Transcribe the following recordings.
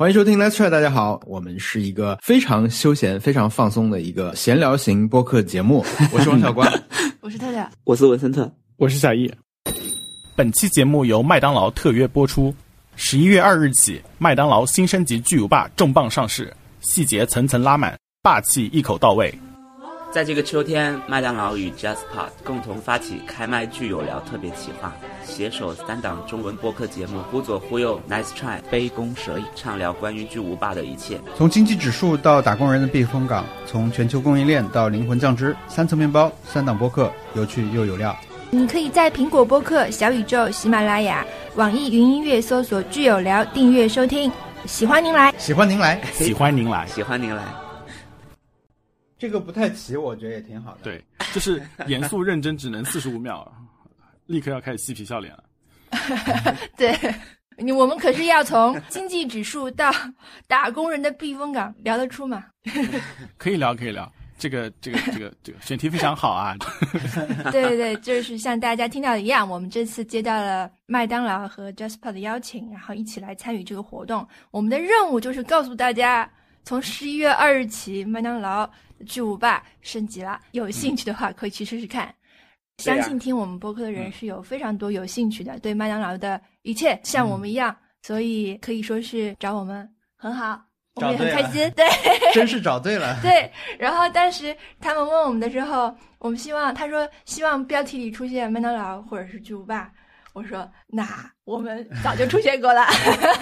欢迎收听 Let's Try，大家好，我们是一个非常休闲、非常放松的一个闲聊型播客节目。我是王小光，我是特特，我是文森特，我是小易。本期节目由麦当劳特约播出。十一月二日起，麦当劳新升级巨无霸重磅上市，细节层层拉满，霸气一口到位。在这个秋天，麦当劳与 JustPod 共同发起开麦剧有聊特别企划，携手三档中文播客节目，忽左忽右，Nice Try，杯弓蛇影，畅聊关于巨无霸的一切。从经济指数到打工人的避风港，从全球供应链到灵魂酱汁，三层面包，三档播客，有趣又有料。你可以在苹果播客、小宇宙、喜马拉雅、网易云音乐搜索“剧有聊”订阅收听。喜欢您来，喜欢您来，喜欢您来，喜欢您来。这个不太齐，我觉得也挺好的。对，就是严肃认真，只能四十五秒，立刻要开始嬉皮笑脸了。对，你我们可是要从经济指数到打工人的避风港聊得出吗？可以聊，可以聊。这个，这个，这个，这个选题非常好啊！对对对，就是像大家听到的一样，我们这次接到了麦当劳和 JustPod 的邀请，然后一起来参与这个活动。我们的任务就是告诉大家，从十一月二日起，麦当劳。巨无霸升级了，有兴趣的话可以去试试看。相信听我们播客的人是有非常多有兴趣的，对麦当劳的一切像我们一样，所以可以说是找我们很好，我们也很开心。对，真是找对了。对，然后当时他们问我们的时候，我们希望他说希望标题里出现麦当劳或者是巨无霸，我说那我们早就出现过了。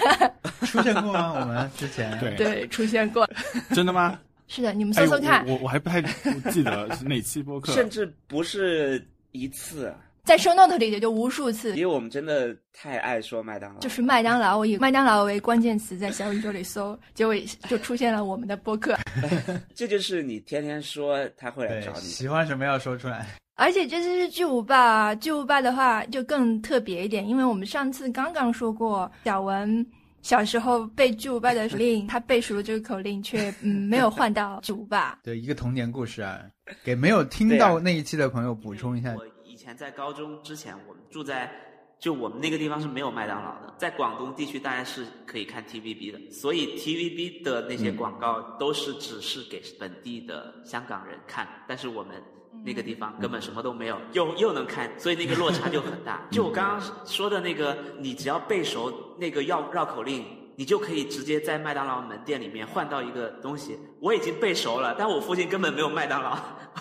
出现过吗？我们之前对对出现过，真的吗？是的，你们搜搜看。我我还不太记得是哪期播客，甚至不是一次，在 show note 里也就无数次。因为我们真的太爱说麦当劳，就是麦当劳，我以麦当劳为关键词在小宇宙里搜，结果就出现了我们的播客。这就是你天天说他会来找你，喜欢什么要说出来。而且这次是巨无霸，巨无霸的话就更特别一点，因为我们上次刚刚说过小文。小时候背巨无霸的口令，他背熟了这个口令，却嗯没有换到巨无霸。对，一个童年故事啊，给没有听到那一期的朋友补充一下。我以前在高中之前，我们住在就我们那个地方是没有麦当劳的，在广东地区大家是可以看 TVB 的，所以 TVB 的那些广告都是只是给本地的香港人看，但是我们。那个地方根本什么都没有，又又能看，所以那个落差就很大。就我刚刚说的那个，你只要背熟那个绕绕口令，你就可以直接在麦当劳门店里面换到一个东西。我已经背熟了，但我附近根本没有麦当劳，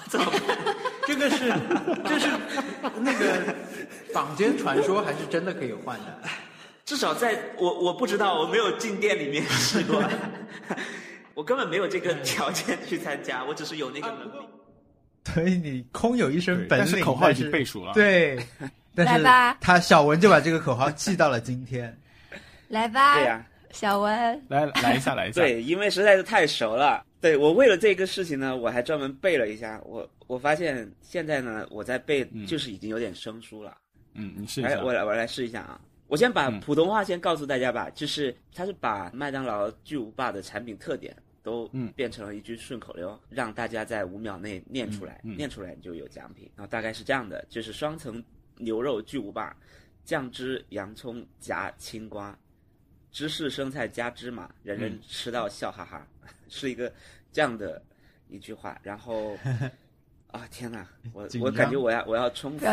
怎么办？这个是，这是那个坊间传说，还是真的可以换的？至少在我我不知道，我没有进店里面试过，我根本没有这个条件去参加，我只是有那个能力。所以你空有一身本领，但是口号已经背熟了。对，但是他小文就把这个口号记到了今天。来吧，对呀，小文，来来一下，来一下。对，因为实在是太熟了。对我为了这个事情呢，我还专门背了一下。我我发现现在呢，我在背就是已经有点生疏了。嗯，你试一下。我来，我来试一下啊。我先把普通话先告诉大家吧，就是他是把麦当劳巨无霸的产品特点。都变成了一句顺口溜，让大家在五秒内念出来，念出来你就有奖品。然后大概是这样的，就是双层牛肉巨无霸，酱汁洋葱夹青瓜，芝士生菜加芝麻，人人吃到笑哈哈，是一个这样的一句话。然后 啊天哪，我我感觉我要我要冲刺，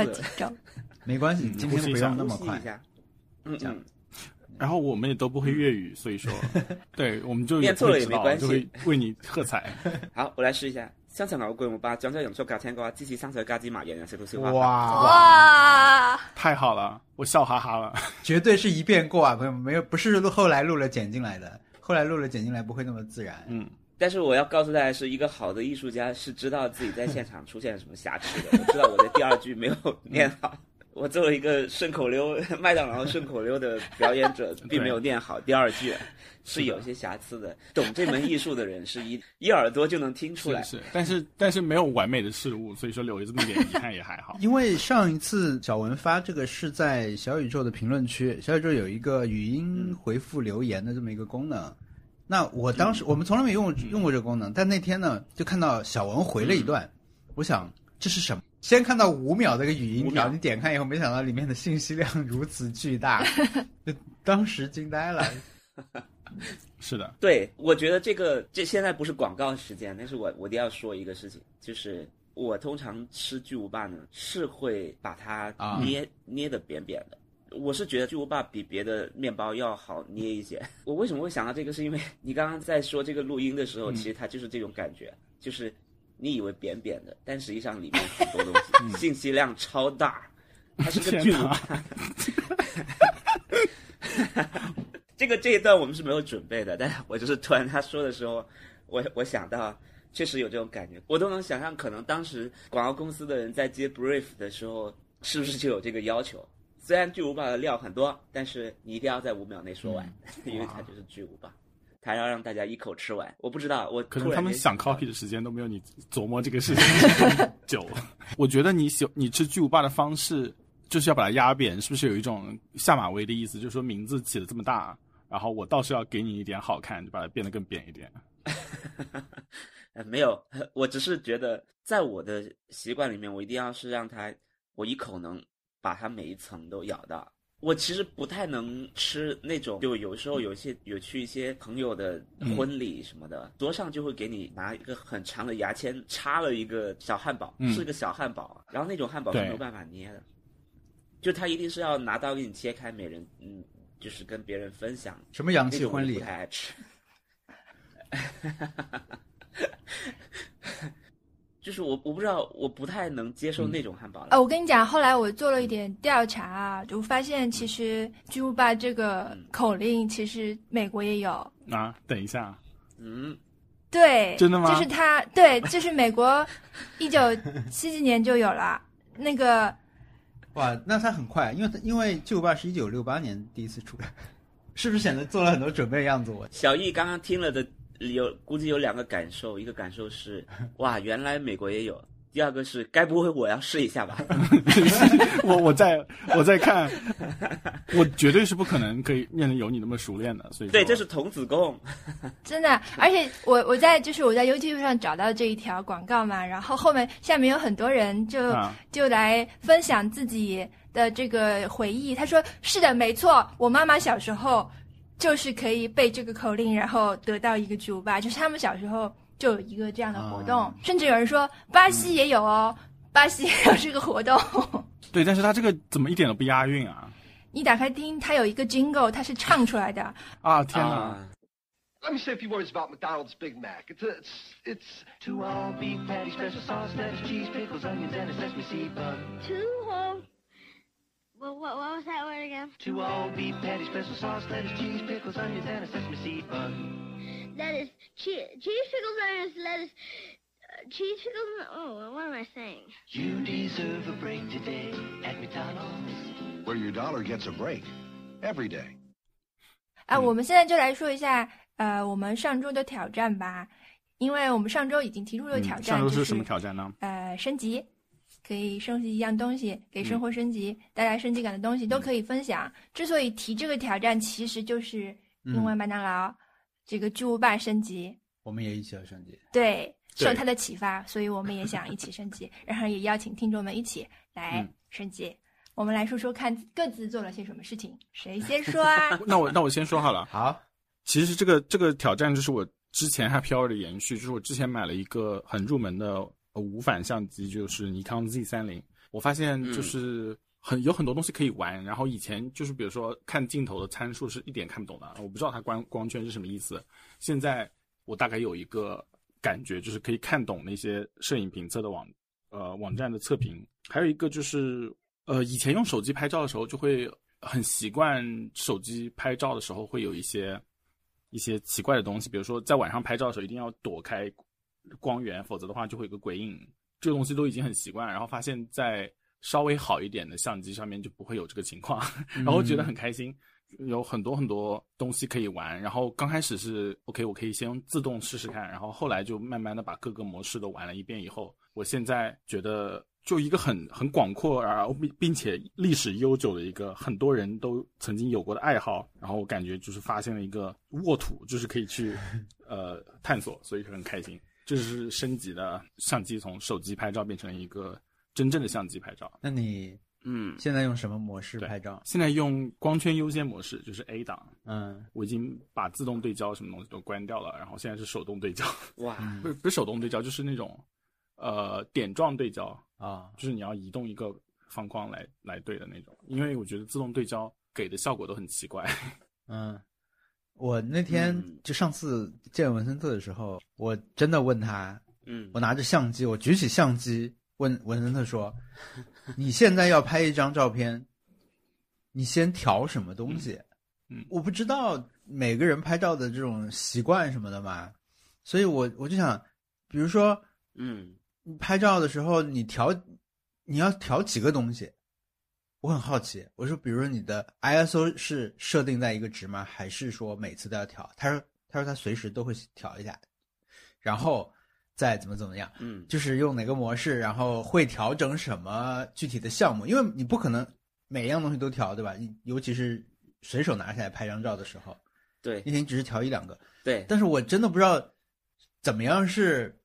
没关系，今天不用那么快。嗯嗯。然后我们也都不会粤语，所以说，对，我们就念错了也没关系，就会为你喝彩。好，我来试一下。香肠牛桂木巴，酱汁洋葱加青瓜，支持生菜加芝麻，人人食到笑哈哈。哇哇，太好了，我笑哈哈了。绝对是一遍过啊，朋友们，没有不是后来录了剪进来的，后来录了剪进来不会那么自然。嗯，但是我要告诉大家，是一个好的艺术家是知道自己在现场出现什么瑕疵的。我知道我的第二句没有念好。我作为一个顺口溜 麦当劳顺口溜的表演者，并没有练好第二句，是有些瑕疵的。懂这门艺术的人是一 一耳朵就能听出来。是，但是但是没有完美的事物，所以说留有这么一点遗憾也还好。因为上一次小文发这个是在小宇宙的评论区，小宇宙有一个语音回复留言的这么一个功能。那我当时我们从来没用用过这个功能，但那天呢就看到小文回了一段，我想这是什么？先看到五秒这个语音条，你点开以后，没想到里面的信息量如此巨大，就当时惊呆了。是的，对，我觉得这个这现在不是广告时间，但是我我一定要说一个事情，就是我通常吃巨无霸呢，是会把它啊捏、捏的扁扁的。我是觉得巨无霸比别的面包要好捏一些。我为什么会想到这个？是因为你刚刚在说这个录音的时候，其实它就是这种感觉，就是你以为扁扁的，但实际上里面很多东西，信息量超大，它是个巨无霸。这个这一段我们是没有准备的，但是我就是突然他说的时候，我我想到确实有这种感觉，我都能想象，可能当时广告公司的人在接 brief 的时候，是不是就有这个要求？虽然巨无霸的料很多，但是你一定要在五秒内说完，因为它就是巨无霸，它要让大家一口吃完。我不知道，我可能他们想 copy 的时间都没有你琢磨这个事情 久。我觉得你喜你吃巨无霸的方式就是要把它压扁，是不是有一种下马威的意思？就是说名字起的这么大，然后我倒是要给你一点好看，就把它变得更扁一点。呃，没有，我只是觉得，在我的习惯里面，我一定要是让它，我一口能把它每一层都咬到。我其实不太能吃那种，就有时候有一些有去一些朋友的婚礼什么的，桌上就会给你拿一个很长的牙签插了一个小汉堡，嗯是个小汉堡，然后那种汉堡是没有办法捏的，就他一定是要拿刀给你切开，每人嗯，就是跟别人分享，什么洋气婚礼不？太爱吃。就是我我不知道，我不太能接受那种汉堡了。呃，我跟你讲，后来我做了一点调查啊，就发现其实巨无霸这个口令，其实美国也有。啊，等一下，嗯，对，真的吗就是它，对，就是美国 一九七几年就有了那个，哇，那他很快，因为因为巨无霸是一九六八年第一次出来，是不是显得做了很多准备的样子？我小易刚刚听了的有估计有两个感受，一个感受是哇，原来美国也有；第二个是该不会我要试一下吧？我我在我在看，我绝对是不可能可以念得有你那么熟练的，所以对，这是童子功。真的，而且我我在就是我在 YouTube 上找到这一条广告嘛，然后后面下面有很多人就、啊就来分享自己的这个回忆。他说：“是的，没错，我妈妈小时候就是可以背这个口令，然后得到一个巨无霸，就是他们小时候就有一个这样的活动，啊甚至有人说巴西也有哦，巴西也有这个活动。对，但是他这个怎么一点都不押韵啊？你打开听，它有一个 jingle，它是唱出来的。啊天哪！啊，Let me say a few words about McDonald's Big Mac. It's a, it's it's two all beef patty, special sauce, lettuce, cheese, pickles, onions, and a sesame seed bun. Two whole. Well, what, what was that word again? Two all beef patty, special sauce, lettuce, cheese, pickles, onions, and a sesame seed bun. Lettuce, cheese, cheese pickles, onions, lettuce, uh, cheese pickles. and- Oh, what am I saying? You deserve a break today at McDonald's. where your dollar gets a break every day. 啊，嗯我们现在就来说一下，呃，我们上周的挑战吧，因为我们上周已经提出了挑嗯战，就是上周什么挑战呢？呃，升级， 可以升级一样东西，给生活升级、带来升级感的东西都可以分享。之所以提这个挑战，其实就是因为麦当劳、这个巨无霸升级，我们也一起要升级。对，受他的启发，所以我们也想一起升级，然后也邀请听众们一起来嗯升级。我们来说说看各自做了些什么事情，谁先说啊？那我那我先说好了。好，其实这个这个挑战就是我之前 Happy Hour 的延续，就是我之前买了一个很入门的呃无反相机，就是尼康 Z 三零。我发现就是很、有很多东西可以玩，然后以前就是比如说看镜头的参数是一点看不懂的，我不知道它光光圈是什么意思。现在我大概有一个感觉，就是可以看懂那些摄影评测的网呃网站的测评。还有一个就是呃以前用手机拍照的时候就会很习惯手机拍照的时候会有一些一些奇怪的东西，比如说在晚上拍照的时候一定要躲开光源，否则的话就会有个鬼影。这个东西都已经很习惯，然后发现在稍微好一点的相机上面就不会有这个情况，然后觉得很开心，有很多很多东西可以玩。然后刚开始是 OK，我可以先用自动试试看，然后后来就慢慢的把各个模式都玩了一遍以后，我现在觉得就一个很很广阔，然后并并且历史悠久的一个很多人都曾经有过的爱好，然后我感觉就是发现了一个沃土，就是可以去 呃探索，所以很开心。这是升级的相机从手机拍照变成一个真正的相机拍照。那你嗯，现在用什么模式拍照？现在用光圈优先模式，就是 A 档，嗯我已经把自动对焦什么东西都关掉了，然后现在是手动对焦，哇，不是不是手动对焦，就是那种呃点状对焦，啊就是你要移动一个方框来来对的那种。因为我觉得自动对焦给的效果都很奇怪。嗯，我那天嗯就上次见文森特的时候，我真的问他，嗯我拿着相机，我举起相机问文森特说：“你现在要拍一张照片，你先调什么东西？”嗯我不知道每个人拍照的这种习惯什么的嘛，所以我我就想，比如说嗯你拍照的时候，你调你要调几个东西？我很好奇，我说，比如说你的 ISO 是设定在一个值吗？还是说每次都要调？他说，他说他随时都会调一下，然后再怎么怎么样，嗯就是用哪个模式，然后会调整什么具体的项目，因为你不可能每一样东西都调，对吧？你尤其是随手拿下来拍张照的时候，对一天只是调一两个，对，但是我真的不知道怎么样是，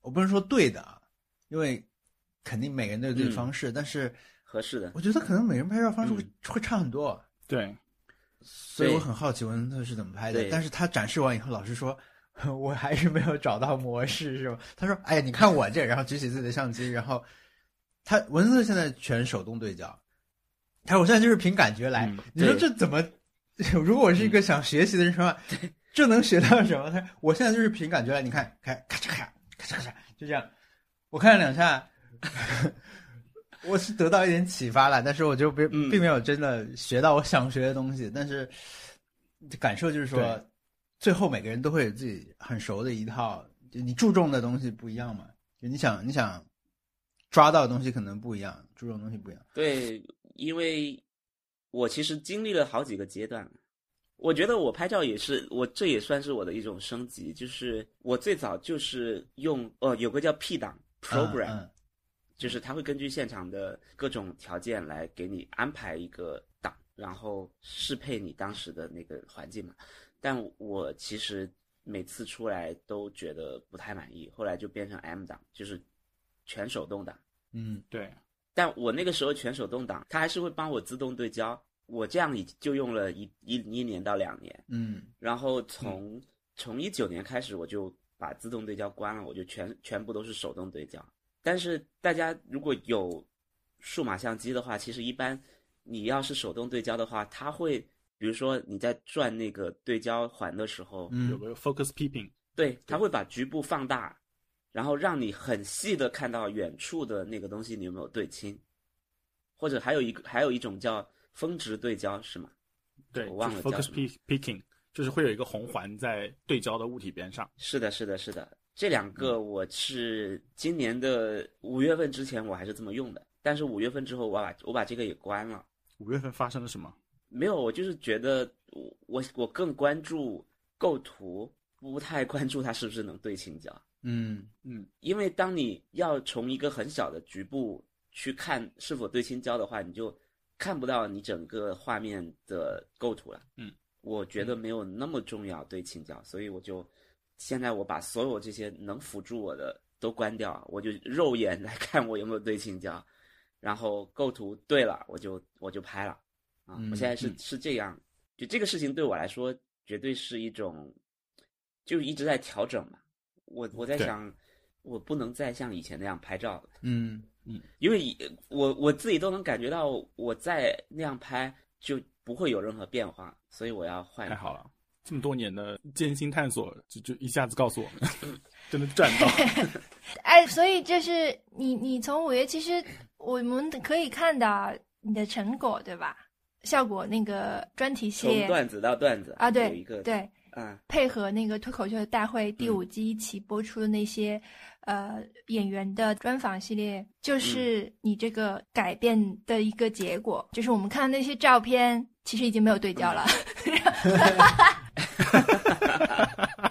我不能说对的啊，因为肯定每个人都有自己的方式，但是合适的，我觉得可能每个人拍照方式会、嗯会差很多，对，所以我很好奇文森特是怎么拍的。但是他展示完以后，老师说。我还是没有找到模式，是吧？他说：“哎呀，你看我这，然后举起自己的相机，然后他文森特现在全手动对焦，他说我现在就是凭感觉来。嗯你说这怎么？如果我是一个想学习的人说，这能学到什么？他说我现在就是凭感觉来。你看，看咔嚓咔嚓咔嚓咔嚓，就这样。我看了两下，我是得到一点启发了，但是我就并嗯并没有真的学到我想学的东西。但是感受就是说，最后每个人都会有自己很熟的一套，就你注重的东西不一样嘛。就你想你想抓到的东西可能不一样，注重的东西不一样。对，因为我其实经历了好几个阶段，我觉得我拍照也是，我这也算是我的一种升级，就是我最早就是用哦，有个叫 P 档 program，、嗯就是他会根据现场的各种条件来给你安排一个档，然后适配你当时的那个环境嘛。但我其实每次出来都觉得不太满意，后来就变成 M 档，就是全手动档。嗯对，但我那个时候全手动挡，它还是会帮我自动对焦。我这样已就用了一一一年到两年，嗯然后从、从一九年开始，我就把自动对焦关了，我就全全部都是手动对焦。但是大家如果有数码相机的话，其实一般你要是手动对焦的话，它会比如说你在转那个对焦环的时候，嗯有个 focus peeping，对，它会把局部放大，然后让你很细的看到远处的那个东西你有没有对清，或者还有一个还有一种叫峰值对焦是吗？对，我忘了叫 focus 什么 pe- peaking，就是会有一个红环在对焦的物体边上。是的，是的，是的，这两个我是今年的五月份之前我还是这么用的，但是五月份之后我把我把这个也关了。五月份发生了什么？没有，我就是觉得我我我更关注构图，不太关注它是不是能对清焦。嗯嗯，因为当你要从一个很小的局部去看是否对清焦的话，你就看不到你整个画面的构图了。嗯，我觉得没有那么重要对清焦，所以我就现在我把所有这些能辅助我的都关掉，我就肉眼来看我有没有对清焦，然后构图对了，我就我就拍了。啊，嗯我现在是嗯是这样，就这个事情对我来说绝对是一种，就一直在调整嘛。我我在想，我不能再像以前那样拍照了，嗯嗯因为以我我自己都能感觉到我再那样拍就不会有任何变化，所以我要换太。好了，这么多年的艰辛探索，就就一下子告诉我们，真的赚到。哎，所以就是你，你从五月，其实我们可以看到你的成果，对吧？效果那个专题系列从段子到段子啊，有对一个对，啊，配合那个脱口秀大会第嗯五季一起播出的那些、呃演员的专访系列，就是你这个改变的一个结果。就是我们看到那些照片，其实已经没有对焦了。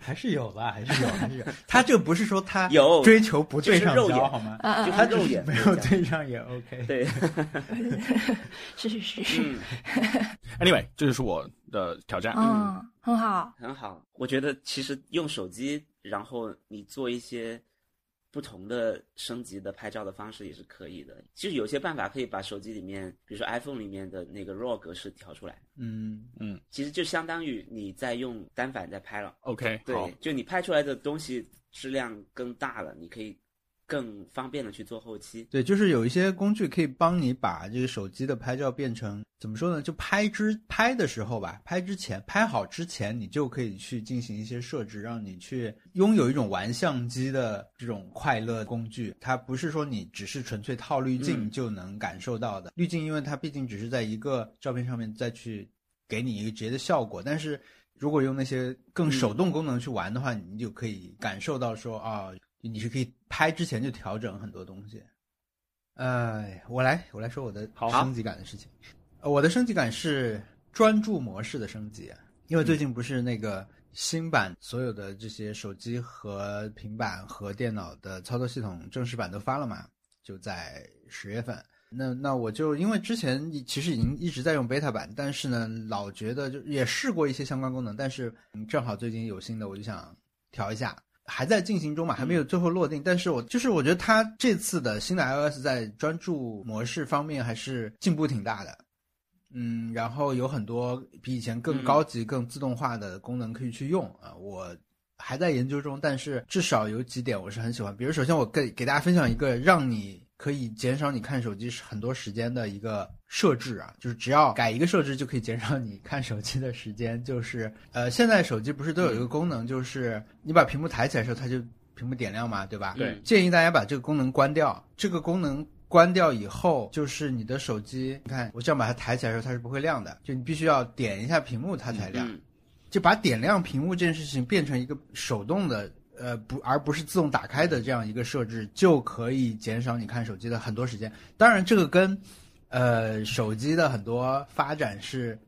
还是有吧，还是有，还是有。他这不是说他有追求不对上焦就是肉眼好吗？就他肉眼没有对上也 OK。对，是是是是，嗯，Anyway，这就是我的挑战。嗯，很好。很好。我觉得其实用手机，然后你做一些不同的升级的拍照的方式也是可以的。其实有些办法可以把手机里面，比如说 iPhone 里面的那个 RAW 格式调出来，嗯嗯其实就相当于你在用单反在拍了。，OK，对，，就你拍出来的东西质量更大了，你可以更方便的去做后期。对，就是有一些工具可以帮你把这个手机的拍照变成怎么说呢？就拍之拍的时候吧，拍之前拍好之前，你就可以去进行一些设置，让你去拥有一种玩相机的这种快乐工具。它不是说你只是纯粹套滤镜嗯就能感受到的。滤镜因为它毕竟只是在一个照片上面再去给你一个直接的效果，但是如果用那些更手动功能去玩的话，你就可以感受到说啊，你是可以拍之前就调整很多东西。呃，我来我来说我的好升级感的事情。呃我的升级感是专注模式的升级，因为最近不是那个新版所有的这些手机和平板和电脑的操作系统正式版都发了嘛，就在十月份。那那我就因为之前其实已经一直在用 beta 版，但是呢，老觉得就也试过一些相关功能，但是嗯正好最近有新的，我就想调一下。还在进行中嘛，还没有最后落定。但是我就是我觉得它这次的新的 iOS 在专注模式方面还是进步挺大的。嗯，然后有很多比以前更高级、更自动化的功能可以去用啊。我还在研究中，但是至少有几点我是很喜欢。比如，首先我给给大家分享一个让你可以减少你看手机很多时间的一个设置啊，就是只要改一个设置就可以减少你看手机的时间。就是 呃，现在手机不是都有一个功能，就是你把屏幕抬起来的时候，它就屏幕点亮嘛，对吧？对建议大家把这个功能关掉。这个功能关掉以后，就是你的手机，你看我这样把它抬起来的时候，它是不会亮的，就你必须要点一下屏幕它才亮。嗯，就把点亮屏幕这件事情变成一个手动的，呃，不，而不是自动打开的这样一个设置，就可以减少你看手机的很多时间。当然，这个跟呃手机的很多发展是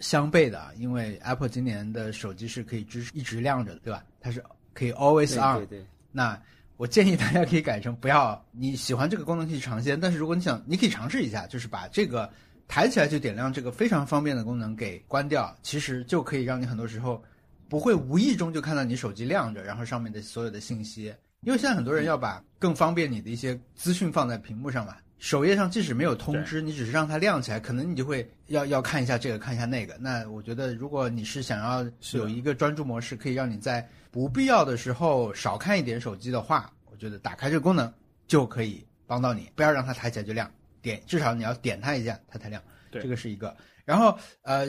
相悖的，啊，因为 Apple 今年的手机是可以支持一直亮着的，对吧？它是可以 always on，对对，那我建议大家可以改成不要你喜欢这个功能可以尝鲜，但是如果你想，你可以尝试一下，就是把这个抬起来就点亮这个非常方便的功能给关掉，其实就可以让你很多时候不会无意中就看到你手机亮着，然后上面的所有的信息。因为现在很多人要把更方便你的一些资讯放在屏幕上嘛，首页上即使没有通知，你只是让它亮起来，可能你就会要要看一下这个，看一下那个。那我觉得，如果你是想要有一个专注模式，可以让你在不必要的时候少看一点手机的话，我觉得打开这个功能就可以帮到你，不要让它抬起来就亮，点至少你要点它一下，它才亮。对这个是一个。然后呃，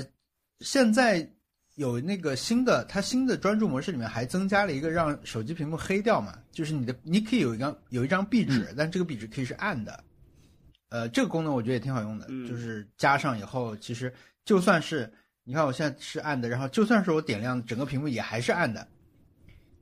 现在有那个新的，它新的专注模式里面还增加了一个让手机屏幕黑掉嘛，就是你的你可以有一张有一张壁纸，但这个壁纸可以是暗的。呃，这个功能我觉得也挺好用的，嗯就是加上以后，其实就算是你看我现在是暗的，然后就算是我点亮整个屏幕也还是暗的。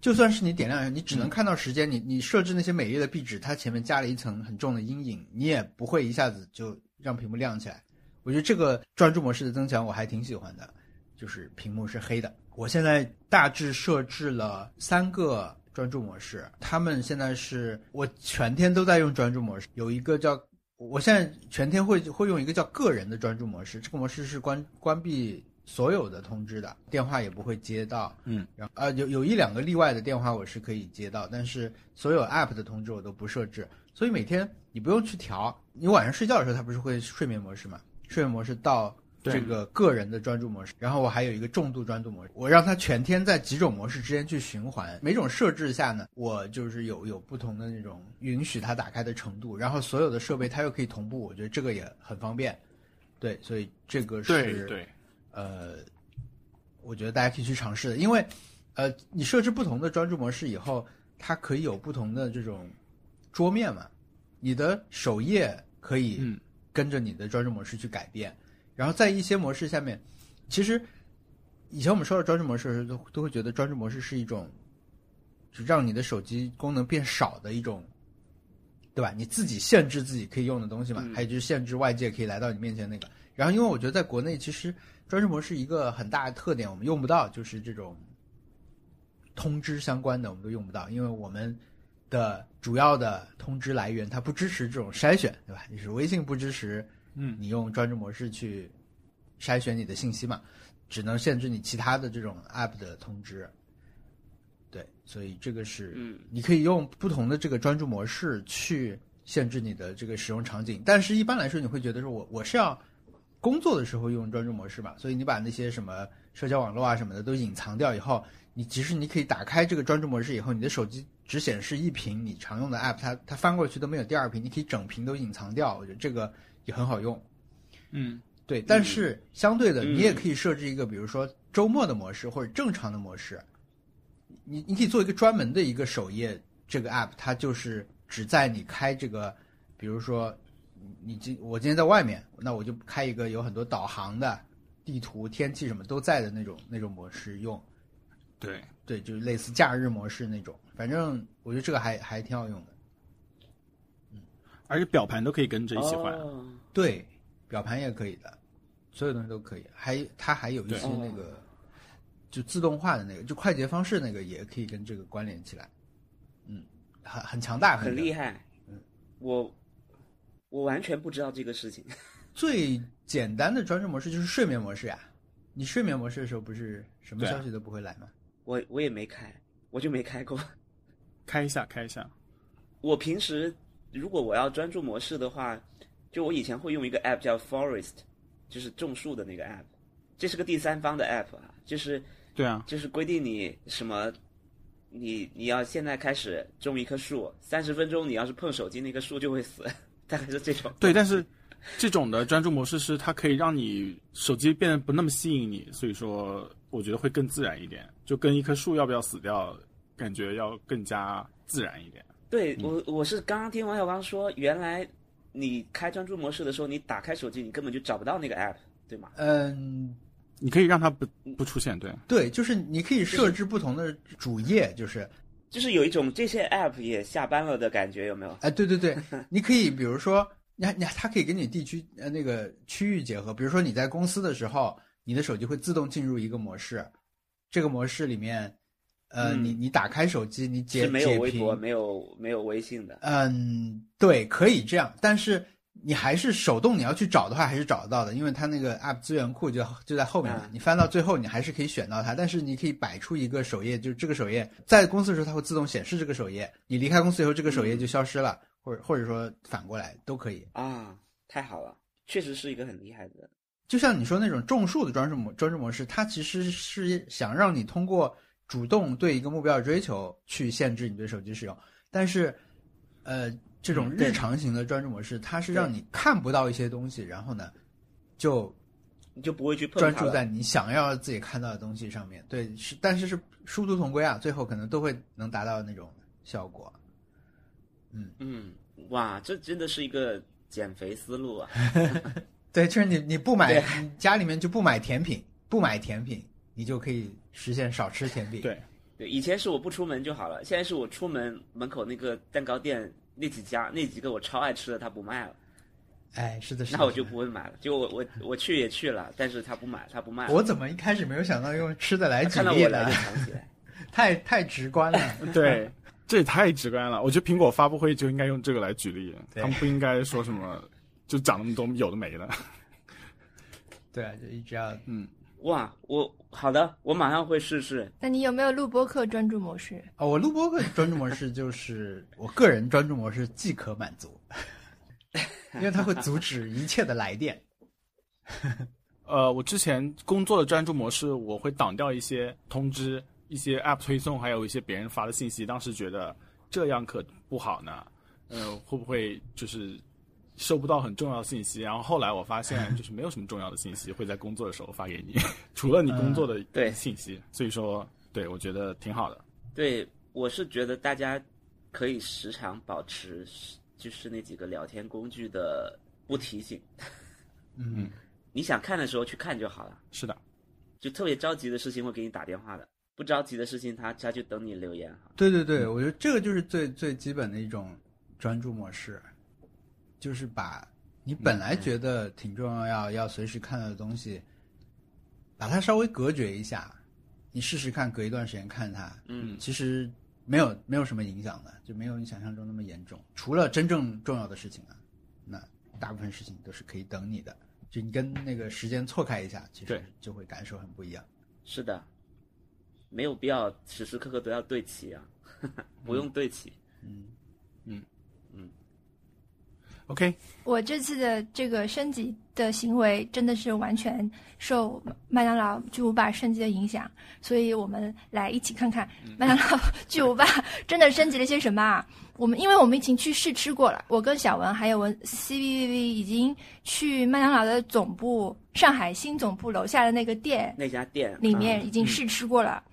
就算是你点亮，你只能看到时间，你你设置那些美丽的壁纸，它前面加了一层很重的阴影，你也不会一下子就让屏幕亮起来。我觉得这个专注模式的增强我还挺喜欢的，就是屏幕是黑的。我现在大致设置了三个专注模式，他们现在是我全天都在用专注模式，有一个叫我现在全天会会用一个叫个人的专注模式，这个模式是关关闭所有的通知的，电话也不会接到，嗯，然后呃有有一两个例外的电话我是可以接到，但是所有 app 的通知我都不设置，所以每天你不用去调，你晚上睡觉的时候它不是会睡眠模式嘛？睡眠模式到对这个个人的专注模式，然后我还有一个重度专注模式，我让它全天在几种模式之间去循环，每种设置下呢，我就是有有不同的那种允许它打开的程度，然后所有的设备它又可以同步，我觉得这个也很方便。对，所以这个是对对，呃，我觉得大家可以去尝试的，因为呃，你设置不同的专注模式以后，它可以有不同的这种桌面嘛，你的首页可以嗯。跟着你的专注模式去改变，然后在一些模式下面，其实以前我们说到专注模式的时候，都都会觉得专注模式是一种，就让你的手机功能变少的一种。对吧？你自己限制自己可以用的东西嘛，嗯还有就是限制外界可以来到你面前那个。然后，因为我觉得在国内，其实专注模式一个很大的特点，我们用不到，就是这种通知相关的，我们都用不到，因为我们的主要的通知来源它不支持这种筛选，对吧？就是微信不支持，嗯你用专注模式去筛选你的信息嘛，只能限制你其他的这种 app 的通知。对，所以这个是，嗯你可以用不同的这个专注模式去限制你的这个使用场景，但是一般来说你会觉得说我我是要工作的时候用专注模式嘛，所以你把那些什么社交网络啊什么的都隐藏掉以后，你其实你可以打开这个专注模式以后，你的手机只显示一屏你常用的 app，它它翻过去都没有第二屏，你可以整屏都隐藏掉，我觉得这个也很好用。嗯，对，但是相对的，嗯你也可以设置一个，比如说周末的模式或者正常的模式。你你可以做一个专门的一个首页，这个 app 它就是只在你开这个，比如说你你今我今天在外面，那我就开一个有很多导航的地图、天气什么都在的那种那种模式用。对，对，就是类似假日模式那种。反正我觉得这个还还挺好用的。而且表盘都可以跟着一起换。哦对，表盘也可以的，所有东西都可以。还它还有一些那个，就自动化的那个，就快捷方式那个也可以跟这个关联起来。嗯，很很强大，很厉害。我我完全不知道这个事情。最简单的专注模式就是睡眠模式呀。你睡眠模式的时候不是什么消息都不会来吗？我我也没开，我就没开过。开一下，开一下。我平时如果我要专注模式的话，就我以前会用一个 app 叫 Forest，就是种树的那个 app，这是个第三方的 app 啊，就是对啊，就是规定你什么，你你要现在开始种一棵树，三十分钟你要是碰手机，那棵树就会死，大概是这种。对，但是这种的专注模式是它可以让你手机变得不那么吸引你，所以说我觉得会更自然一点，就跟一棵树要不要死掉，感觉要更加自然一点。对我我是刚刚听王小刚说，原来你开专注模式的时候，你打开手机，你根本就找不到那个 app，对吗？嗯，你可以让它不不出现，对，对，就是你可以设置不同的主页，就是。就是有一种这些 app 也下班了的感觉，有没有？哎，对对对，你可以比如说，你还你还它可以跟你地区呃那个区域结合，比如说你在公司的时候，你的手机会自动进入一个模式，这个模式里面，呃，嗯你你打开手机，你解是没有解屏微博、没有没有微信的。嗯，对，可以这样，但是你还是手动你要去找的话，还是找得到的，因为它那个 App 资源库就就在后面嘛。嗯你翻到最后，你还是可以选到它，但是你可以摆出一个首页，就是这个首页在公司的时候，它会自动显示这个首页。你离开公司以后，这个首页就消失了，或者或者说反过来都可以。啊，太好了，确实是一个很厉害的。就像你说那种种树的专注模专注模式，它其实是想让你通过主动对一个目标的追求去限制你对手机使用，但是，呃，这种日常型的专注模式，它是让你看不到一些东西，然后呢，就你就不会去碰专注在你想要自己看到的东西上面。对，是，但是是殊途同归啊，最后可能都会能达到那种效果。嗯嗯，哇，这真的是一个减肥思路啊！对，就是你你不买，你家里面就不买甜品，不买甜品，你就可以实现少吃甜品。对，对，以前是我不出门就好了，现在是我出门门口那个蛋糕店那几家那几个我超爱吃的，他不卖了，哎，是的，是的。那我就不会买了。就我我我去也去了，但是他不买，他不卖了。我怎么一开始没有想到用吃的来他举例呢来。太太直观了。对，这也太直观了。我觉得苹果发布会就应该用这个来举例，他们不应该说什么就讲那么多有的没的。对啊，就一直要嗯，哇，我好的，我马上会试试。那你有没有录播课专注模式？哦，我录播课专注模式就是我个人专注模式即可满足，因为它会阻止一切的来电。呃，我之前工作的专注模式，我会挡掉一些通知、一些 App 推送，还有一些别人发的信息。当时觉得这样可不好呢，呃，会不会就是收不到很重要的信息？然后后来我发现，就是没有什么重要的信息会在工作的时候发给你，除了你工作的对信息。所以说，对我觉得挺好的。对，我是觉得大家可以时常保持，就是那几个聊天工具的不提醒。嗯，你想看的时候去看就好了。是的，就特别着急的事情会给你打电话的，不着急的事情他他就等你留言哈。对对对，我觉得这个就是最最基本的一种专注模式，就是把你本来觉得挺重要要要随时看到的东西，把它稍微隔绝一下，你试试看，隔一段时间看它，嗯其实没有没有什么影响的，就没有你想象中那么严重。除了真正重要的事情啊，那大部分事情都是可以等你的。就你跟那个时间错开一下，其实就会感受很不一样。是的，没有必要时时刻刻都要对齐啊，不用对齐。OK，我这次的这个升级的行为真的是完全受麦当劳巨无霸升级的影响，所以我们来一起看看麦当劳巨无霸真的升级了些什么啊？我们因为我们已经去试吃过了，我跟小文还有文 C V V V 已经去麦当劳的总部上海新总部楼下的那个店那家店里面已经试吃过了。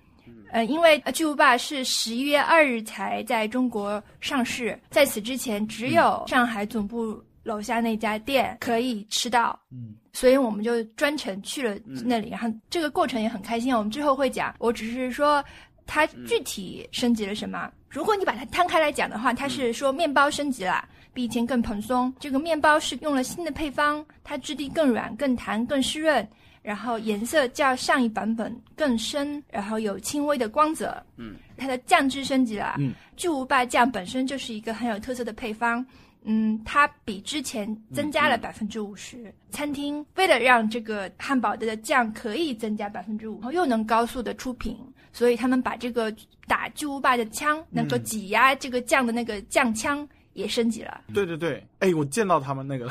呃，因为呃巨无霸是十一月二日才在中国上市，在此之前只有上海总部楼下那家店可以吃到，嗯，所以我们就专程去了那里，然后这个过程也很开心，我们之后会讲。我只是说它具体升级了什么。如果你把它摊开来讲的话，它是说面包升级了，比以前更蓬松。这个面包是用了新的配方，它质地更软、更弹、更湿润。然后颜色较上一版本更深，然后有轻微的光泽。嗯，它的酱汁升级了。嗯，巨无霸酱本身就是一个很有特色的配方。嗯，它比之前增加了百分之五十。餐厅为了让这个汉堡的酱可以增加百分之五，然后又能高速的出品，所以他们把这个打巨无霸的枪能够挤压这个酱的那个酱枪也升级了。对对对，哎，我见到他们那个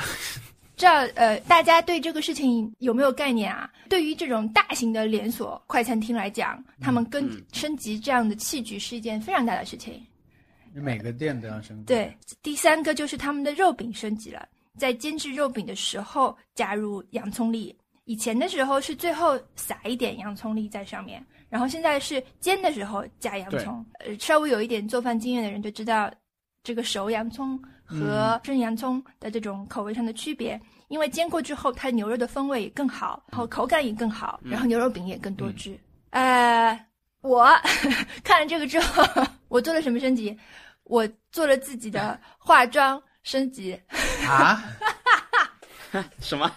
了，这呃，大家对这个事情有没有概念啊？对于这种大型的连锁快餐厅来讲，他们跟嗯升级这样的器具是一件非常大的事情。每个店都要升级。对，第三个就是他们的肉饼升级了，在煎制肉饼的时候加入洋葱粒，以前的时候是最后撒一点洋葱粒在上面，然后现在是煎的时候加洋葱。呃，稍微有一点做饭经验的人就知道，这个熟洋葱和生洋葱的这种口味上的区别。因为煎过之后，它牛肉的风味也更好，然后口感也更好，然后牛肉饼也更多汁。呃，我 看了这个之后，我做了什么升级？我做了自己的化妆升级。啊，什么？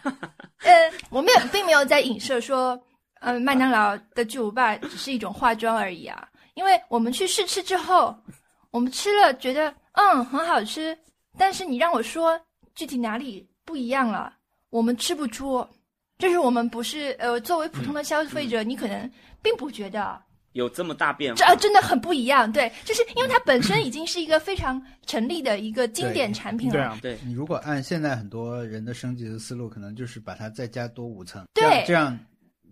呃，我们也，并没有在影射说，呃，麦当劳的巨无霸只是一种化妆而已啊。因为我们去试吃之后，我们吃了觉得嗯很好吃，但是你让我说具体哪里不一样了，我们吃不出。就是我们不是呃，作为普通的消费者，你可能并不觉得有这么大变化？这啊真的很不一样。对，就是因为它本身已经是一个非常成立的一个经典产品了。对啊，对，你如果按现在很多人的升级的思路，可能就是把它再加多五层，对这样这样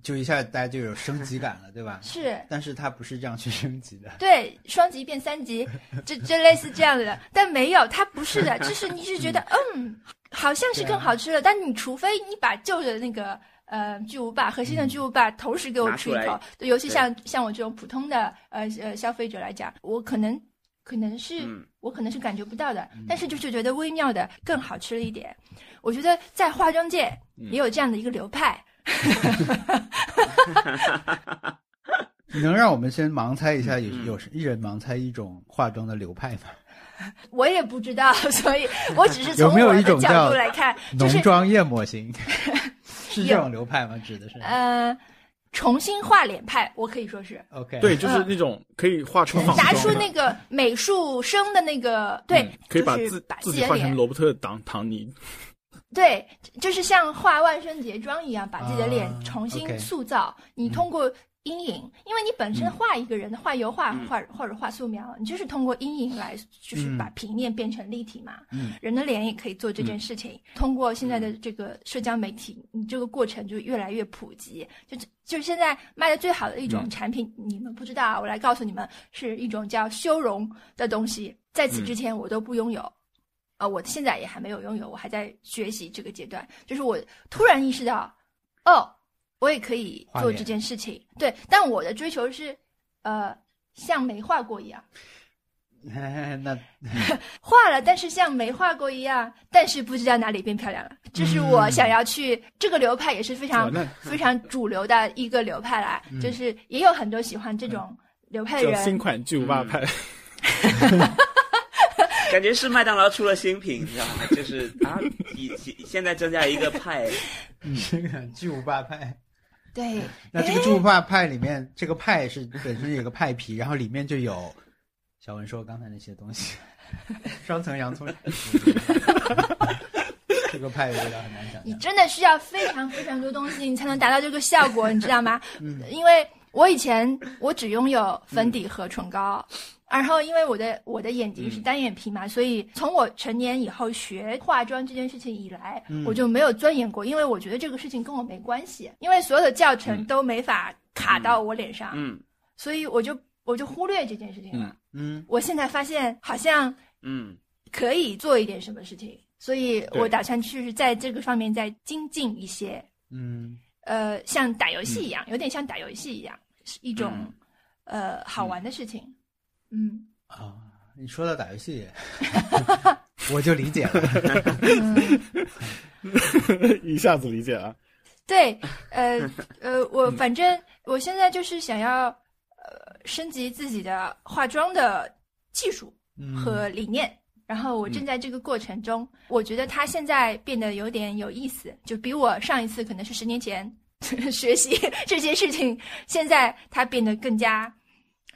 就一下大家就有升级感了，对吧？是，但是它不是这样去升级的。对，双级变三级，这这类似这样的，但没有，它不是的，就是你是觉得嗯，好像是更好吃了，但你除非你把旧的那个呃巨无霸和新的巨无霸同时给我吃一口，对，尤其像像我这种普通的呃呃消费者来讲，我可能可能是、嗯。我可能是感觉不到的，但是就是觉得微妙的更好吃了一点。我觉得在化妆界也有这样的一个流派，你 能让我们先盲猜一下，有嗯。有一人盲猜一种化妆的流派吗？我也不知道，所以我只是从有没有我的角一种角度来看，就是浓妆艳抹型，是这种流派吗？指的是？呃，重新画脸派，我可以说是。OK，对，就是那种可以画出仿拿出那个美术生的那个，对，嗯可以把就是自自己画成，罗伯特唐唐尼，对，就是像画万圣节妆一样，把自己的脸啊重新塑造。你通过阴影，因为你本身画一个人，画油画嗯画或者画素描，你就是通过阴影来，就是嗯把平面变成立体嘛。嗯人的脸也可以做这件事情。通过现在的这个社交媒体，你这个过程就越来越普及。就就是现在卖的最好的一种产品，你们不知道啊，我来告诉你们，是一种叫修容的东西。在此之前我都不拥有。呃，我现在也还没有拥有，我还在学习这个阶段。就是我突然意识到，哦，我也可以做这件事情。对，但我的追求是，呃，像没画过一样。那 画了，但是像没画过一样，但是不知道哪里变漂亮了。这是我想要去、这个流派，也是非常、非常主流的一个流派啦。就是也有很多喜欢这种流派的人新人。款巨无霸派。感觉是麦当劳出了新品，你知道吗？就是啊，以以现在增加一个派，这个巨无霸派，对，那这个巨无霸派里面，这个派是本身有个派皮，然后里面就有小文说刚才那些东西，双层洋葱。这个派的味道很难想象。你真的需要非常非常多东西，你才能达到这个效果，你知道吗？嗯因为。我以前我只拥有粉底和唇膏，然后因为我的我的眼睛是单眼皮嘛，所以从我成年以后学化妆这件事情以来，我就没有钻研过，因为我觉得这个事情跟我没关系，因为所有的教程都没法卡到我脸上，嗯。所以我就我就忽略这件事情了。嗯。我现在发现好像嗯。可以做一点什么事情，所以我打算去在这个方面再精进一些。嗯。呃，像打游戏一样，有点像打游戏一样，是一种、呃好玩的事情。嗯啊，你说到打游戏，我就理解了。嗯，一下子理解了。对，呃 呃，我反正我现在就是想要呃升级自己的化妆的技术嗯和理念。然后我正在这个过程中，我觉得它现在变得有点有意思，就比我上一次可能是十年前学习这些事情，现在它变得更加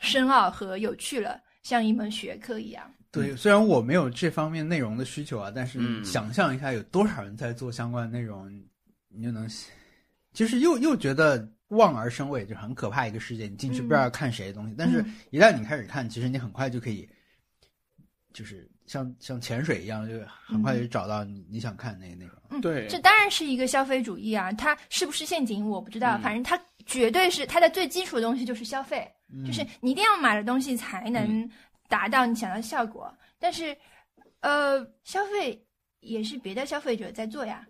深奥和有趣了，像一门学科一样。对，虽然我没有这方面内容的需求啊，但是嗯想象一下有多少人在做相关的内容，你就能，就是又又觉得望而生畏，就很可怕一个世界。你进去不知道看谁的东西，但是嗯一旦你开始看，其实你很快就可以，就是像像潜水一样，就很快就找到你你想看的那个内容。嗯，对这当然是一个消费主义啊，它是不是陷阱我不知道，嗯反正它绝对是它的最基础的东西就是消费，嗯就是你一定要买的东西才能达到你想要的效果。但是，呃，消费也是别的消费者在做呀。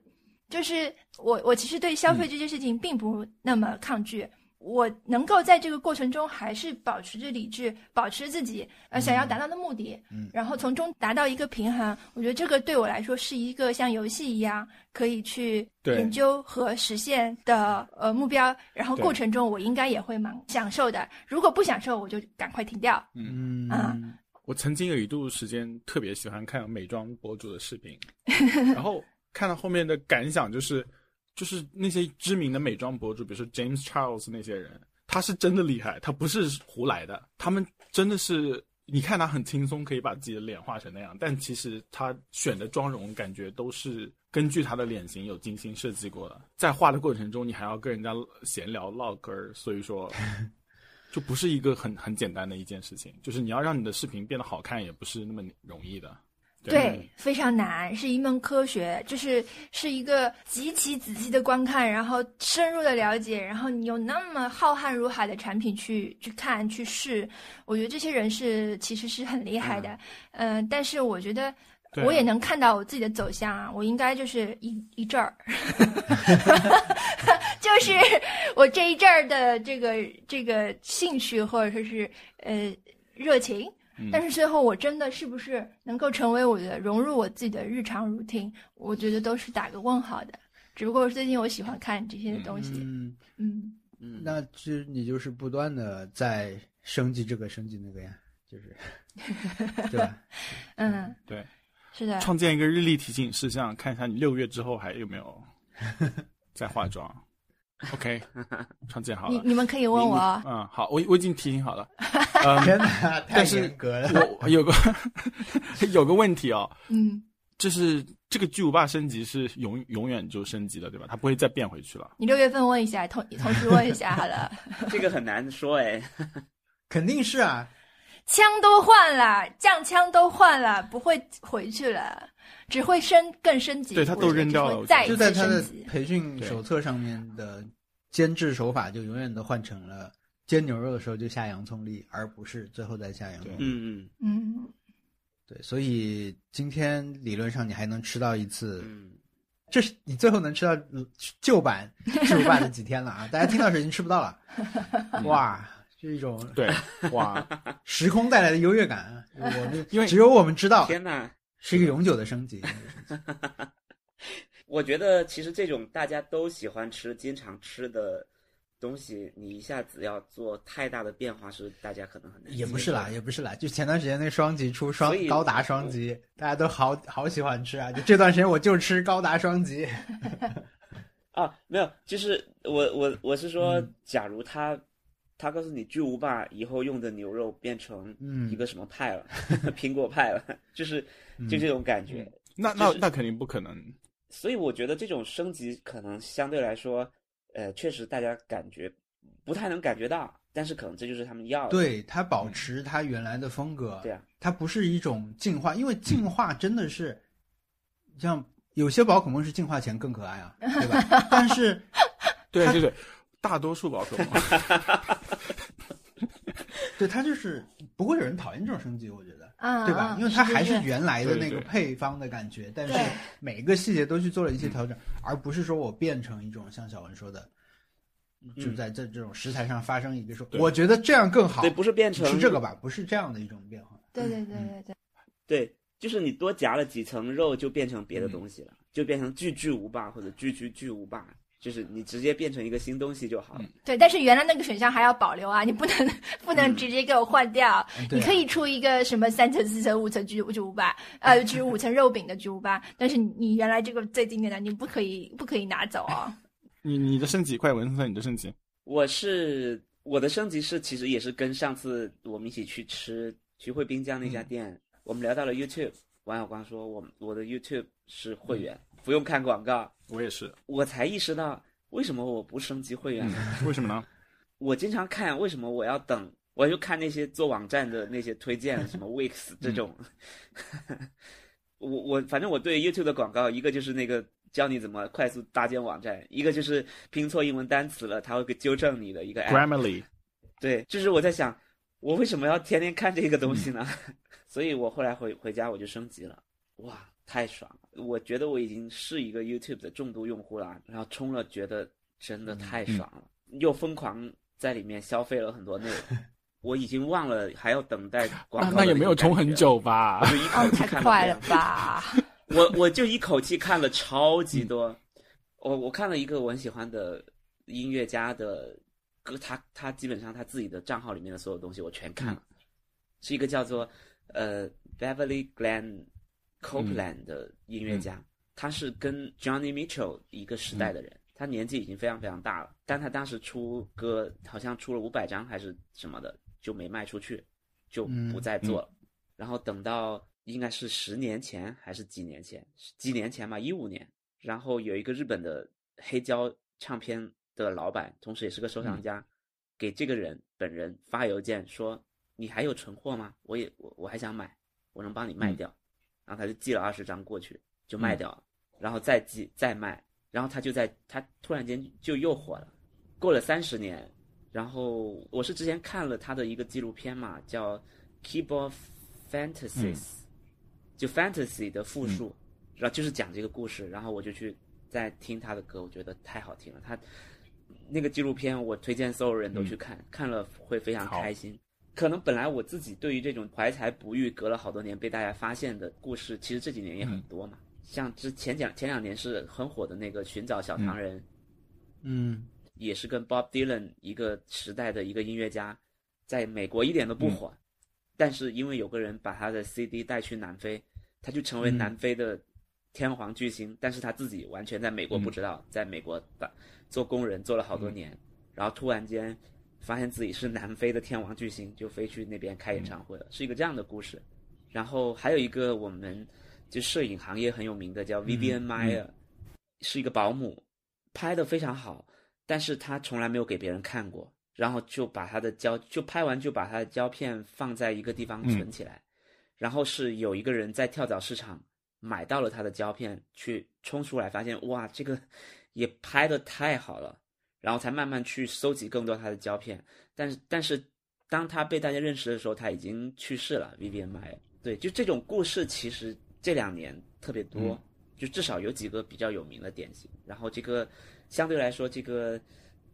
就是我，我其实对消费这件事情并不那么抗拒。我能够在这个过程中还是保持着理智，保持自己呃想要达到的目的，嗯然后从中达到一个平衡。我觉得这个对我来说是一个像游戏一样可以去研究和实现的呃目标。然后过程中我应该也会蛮享受的。如果不享受，我就赶快停掉。嗯啊我曾经有一度时间特别喜欢看美妆博主的视频，然后看到后面的感想就是，就是那些知名的美妆博主，比如说 James Charles 那些人，他是真的厉害，他不是胡来的，他们真的是。你看他很轻松，可以把自己的脸画成那样，但其实他选的妆容感觉都是根据他的脸型有精心设计过的。在画的过程中，你还要跟人家闲聊唠嗑儿，所以说 就不是一个很很简单的一件事情，就是你要让你的视频变得好看，也不是那么容易的。对，非常难，是一门科学，就是是一个极其仔细的观看，然后深入的了解，然后你有那么浩瀚如海的产品去去看去试，我觉得这些人是其实是很厉害的，嗯、但是我觉得我也能看到我自己的走向啊，我应该就是一一阵儿，就是我这一阵儿的这个这个兴趣或者说是呃热情。但是最后我真的是不是能够成为我的融入我自己的日常 routine，我觉得都是打个问号的。只不过最近我喜欢看这些东西，嗯，嗯。嗯，那其实你就是不断的在升级这个升级那个呀，就是。对吧？嗯，对，是的，创建一个日历提醒事项，看一下你六月之后还有没有在化妆。OK，创建好了。你你们可以问我哦，嗯，好，我我已经提醒好了。嗯，天哪，太但是严格了。我有个 有个问题哦，嗯，就是这个巨无霸升级是永永远就升级了，对吧？它不会再变回去了。你六月份问一下，同同时问一下好了。这个很难说哎。肯定是啊，枪都换了，将枪都换了，不会回去了，只会升更升级。对他都扔掉了就在他的。培训手册上面的煎制手法，就永远都换成了煎牛肉的时候就下洋葱粒，而不是最后再下洋葱嗯。嗯嗯，对，所以今天理论上你还能吃到一次，嗯这是你最后能吃到呃旧版旧版的几天了啊！大家听到时已经吃不到了，哇，是一种 对，哇，时空带来的优越感啊！我们因为只有我们知道嗯，天哪！是一个永久的升级。我觉得其实这种大家都喜欢吃、经常吃的东西，你一下子要做太大的变化，是大家可能很难。也不是啦，也不是啦，就前段时间那双极出双高达双极，大家都好好喜欢吃啊！就这段时间我就吃高达双极。啊，没有，就是我我我是说，嗯假如他他告诉你巨无霸以后用的牛肉变成嗯一个什么派了，苹果派了，就是就这种感觉。那那就是那肯定不可能。所以我觉得这种升级可能相对来说，呃，确实大家感觉不太能感觉到，但是可能这就是他们要的。对他保持他原来的风格，对啊，它不是一种进化，因为进化真的是像有些宝可梦是进化前更可爱啊，对吧？但是对对对，大多数宝可梦，对它就是不会有人讨厌这种升级，我觉得。嗯，对吧？嗯因为它还是是原来的那个配方的感觉，但是每一个细节都去做了一些调整，而不是说我变成一种像小文说的，就在这这种食材上发生一个说，我觉得这样更好，对，不是变成是这个吧？不是这样的一种变化。对对对对对，对，就是你多夹了几层肉，就变成别的东西了，就变成巨巨无霸或者巨巨巨无霸，就是你直接变成一个新东西就好了。对，但是原来那个选项还要保留啊，你不能不能直接给我换掉。你可以出一个什么三层、四层、五层巨巨无霸，呃，巨五层肉饼的巨无霸，但是你你原来这个最经典的，你不可以不可以拿走哦。你你的升级快文森特，你的升级，我是我的升级是其实也是跟上次我们一起去吃徐汇滨江那家店，我们聊到了 YouTube，王小光说我我的 YouTube 是会员，不用看广告，我也是，我才意识到为什么我不升级会员呢？为什么呢？我经常看，为什么我要等？我就看那些做网站的那些推荐，什么 Wix 这种。我我反正我对 YouTube 的广告，一个就是那个教你怎么快速搭建网站，一个就是拼错英文单词了，它会给纠正你的一个。Grammarly，对，就是我在想，我为什么要天天看这个东西呢？所以我后来回回家我就升级了，哇，太爽了！我觉得我已经是一个 YouTube 的重度用户了，然后充了，觉得真的太爽了，又疯狂在里面消费了很多内容，我已经忘了还要等待广告。那那也没有充很，久吧我？就一哦，口气看了太快了吧！我 我就一口气看了超级多，我我看了一个我很喜欢的音乐家的歌，他他基本上他自己的账号里面的所有东西我全看了，是一个叫做呃 Beverly Glenn Copeland 的音乐家，他是跟 Johnny Mitchell 一个时代的人，他年纪已经非常非常大了，但他当时出歌好像出了五百张还是什么的，就没卖出去，就不再做了。然后等到应该是十年前还是几年前，几年前吧，一五年。然后有一个日本的黑胶唱片的老板，同时也是个收藏家，给这个人本人发邮件说：“你还有存货吗？我也我我还想买，我能帮你卖掉。然后他就寄了二十张过去，就卖掉了，然后再寄再卖，然后他就在他突然间就又火了。过了三十年，然后我是之前看了他的一个纪录片嘛，叫《Keyboard Fantasies》，就 fantasy 的复数，然后就是讲这个故事，然后我就去在听他的歌，我觉得太好听了。他那个纪录片我推荐所有人都去看，看了会非常开心。可能本来我自己对于这种怀才不遇、隔了好多年被大家发现的故事，其实这几年也很多嘛。像之前讲前两年是很火的那个《寻找小唐人》，嗯。也是跟 Bob Dylan 一个时代的一个音乐家，在美国一点都不火，但是因为有个人把他的 CD 带去南非，他就成为南非的天皇巨星，但是他自己完全在美国不知道，在美国打做工人做了好多年，然后突然间发现自己是南非的天王巨星，就飞去那边开演唱会了，是一个这样的故事。然后还有一个我们就摄影行业很有名的叫 Vivian Meyer，、是一个保姆，拍的非常好，但是他从来没有给别人看过，然后就把他的胶就拍完就把他的胶片放在一个地方存起来，然后是有一个人在跳蚤市场买到了他的胶片，去冲出来发现哇这个也拍的太好了，然后才慢慢去搜集更多他的胶片，但是但是当他被大家认识的时候，他已经去世了，Vivian Meyer。对，就这种故事其实这两年特别多。就至少有几个比较有名的典型。然后这个相对来说，这个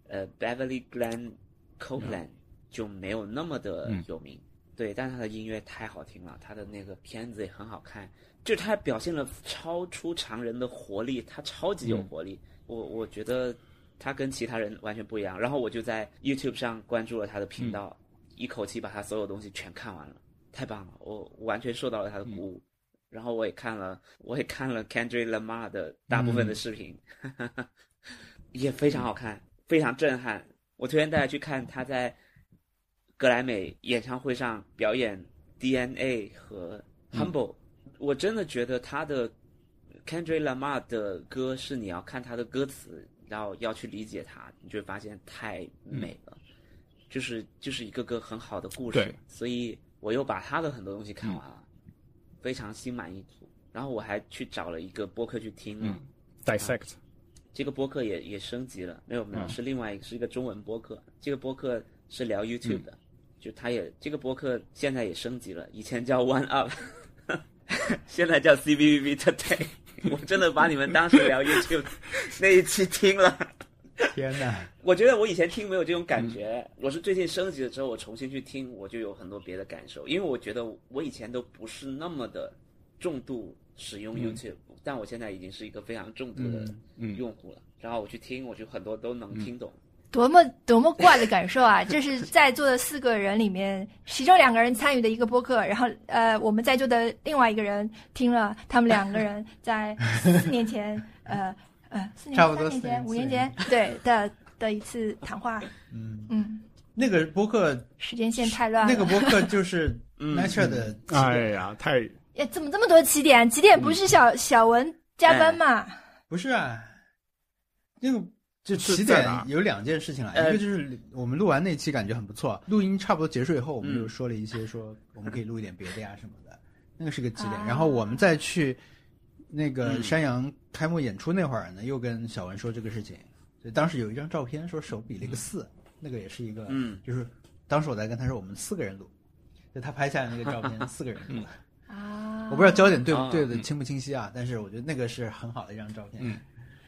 呃 Beverly Glenn Copeland 就没有那么的有名，对，但他的音乐太好听了，他的那个片子也很好看，就他表现了超出常人的活力，他超级有活力，我我觉得他跟其他人完全不一样。然后我就在 YouTube 上关注了他的频道，一口气把他所有东西全看完了，太棒了，我我完全受到了他的鼓舞。然后我也看了，我也看了 Kendrick Lamar 的大部分的视频，也非常好看，非常震撼。我推荐大家去看他在格莱美演唱会上表演 DNA 和 Humble，、我真的觉得他的 Kendrick Lamar 的歌是你要看他的歌词，然后要去理解它，你就会发现太美了。就是就是一个个很好的故事对，所以我又把他的很多东西看完了，非常心满意足。然后我还去找了一个播客去听了，嗯，dissect，这个播客也也升级了，没有没有，嗯。是另外一个是一个中文播客，这个播客是聊 YouTube 的，就他也这个播客现在也升级了，以前叫 One Up，现在叫 CBVB Today，我真的把你们当时聊 YouTube 那一期听了。天哪！我觉得我以前听没有这种感觉，我是最近升级了之后，我重新去听，我就有很多别的感受。因为我觉得我以前都不是那么的重度使用 YouTube，、但我现在已经是一个非常重度的嗯用户了。然后我去听，我就很多都能听懂。多么多么怪的感受啊！这是在座的四个人里面，其中两个人参与的一个播客，然后呃，我们在座的另外一个人听了他们两个人在四年前，呃呃，四年差不多三年前、五年年前，对的的一次谈话。嗯，嗯，那个播客，时间线太乱了。那个播客就是 Nature 的哎呀，太呀，怎么这么多起点？起点不是小、小文加班嘛？不是啊，那个就起点有两件事情啊，呃一个就是我们录完那期感觉很不错，录音差不多结束以后，我们嗯。就说了一些说我们可以录一点别的呀什么的，那个是个起点。啊。然后我们再去那个嗯。山羊开幕演出那会儿呢，又跟小文说这个事情，所以当时有一张照片说手比了一个四，那个也是一个，嗯。就是当时我在跟他说我们四个人录，就他拍下来那个照片 四个人录。啊，我不知道焦点对不啊对的清不清晰啊，但是我觉得那个是很好的一张照片。嗯。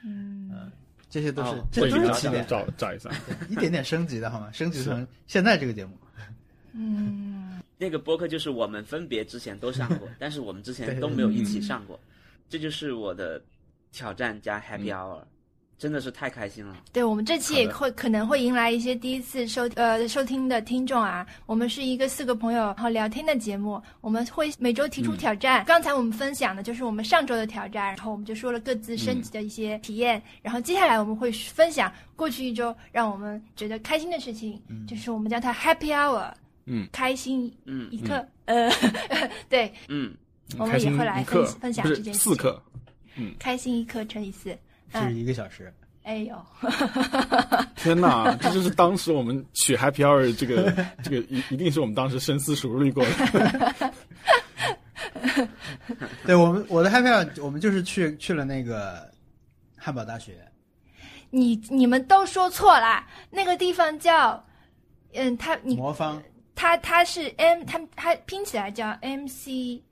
嗯，这些都是、哦这都是起点，找找一下。一点点升级的好吗？升级成现在这个节目。嗯，那个播客就是我们分别之前都上过，但是我们之前都没有一起上过。这就是我的挑战加 Happy Hour，、真的是太开心了。对，我们这期也会可能会迎来一些第一次收呃收听的听众啊。我们是一个四个朋友然后聊天的节目，我们会每周提出挑战。刚才我们分享的就是我们上周的挑战，然后我们就说了各自升级的一些体验。然后接下来我们会分享过去一周让我们觉得开心的事情，就是我们叫它 Happy Hour，嗯，开心嗯一刻。呃，对，嗯，我们也会来分分享这件事情。是四克，开心一刻乘以四。是一个小时，哎呦，天哪！这就是当时我们取 Happy Hour 这个这个一一定是我们当时深思熟虑过的。对我们我的 Happy Hour，我们就是去去了那个汉堡大学，你你们都说错啦，那个地方叫，嗯，它你魔方它它是 M，它它拼起来叫 M C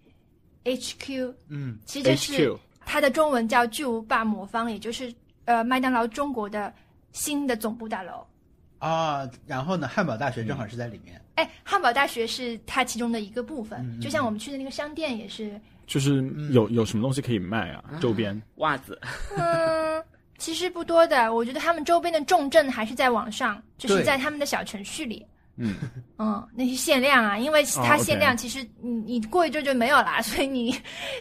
H Q，嗯，其实就是 HQ 它的中文叫巨无霸魔方，也就是呃麦当劳中国的新的总部大楼。啊，然后呢，汉堡大学正好是在里面，哎，汉堡大学是它其中的一个部分，就像我们去的那个商店也是，就是有有什么东西可以卖啊？周边袜子，嗯，其实不多的。我觉得他们周边的重镇还是在网上，就是在他们的小程序里。嗯，嗯，那些限量啊，因为它限量，其实你你过一阵就没有啦，所以你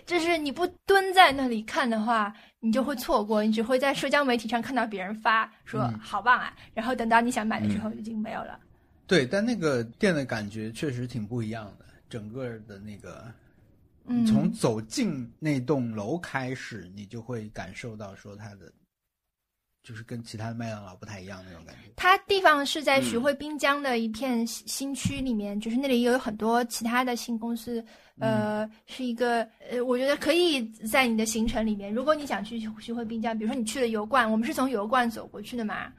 就是你不蹲在那里看的话，你就会错过，你只会在社交媒体上看到别人发说嗯。好棒啊，然后等到你想买的时候已经没有了。对，但那个店的感觉确实挺不一样的，整个的那个，嗯，从走进那栋楼开始，你就会感受到说它的，就是跟其他的麦当劳不太一样那种感觉。它地方是在嗯徐汇滨江的一片新新区里面，就是那里有很多其他的新公司，呃，是一个呃，我觉得可以在你的行程里面，如果你想去徐汇滨江，比如说你去了油罐，我们是从油罐走过去的嘛，呃，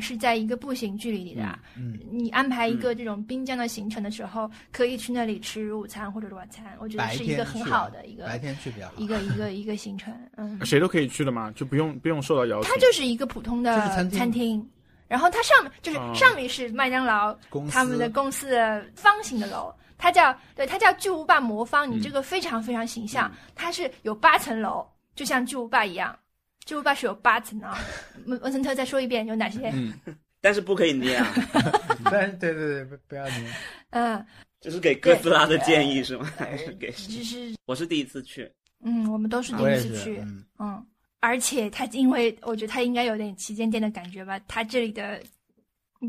是在一个步行距离里的啊。嗯，你安排一个这种滨江的行程的时候，可以去那里吃午餐或者晚餐，我觉得是一个很好的一个白天去比较好。一个一个一个行程，嗯。谁都可以去的嘛？就不用不用受到邀请？它就是一个普通的就是餐厅然后它上面就是哦上面是麦当劳公司他们的公司的方形的楼，它叫对它叫巨无霸魔方，你嗯这个非常非常形象，它是有八层楼，就像巨无霸一样，巨无霸是有八层啊。文文森特再说一遍有哪些？嗯，但是不可以捏啊，但是对对对，不不要捏。嗯，这是给哥斯拉的建议是吗？还是给？就是我是第一次去，嗯，我们都是第一次去，嗯，嗯，而且它因为我觉得它应该有点旗舰店的感觉吧，它这里的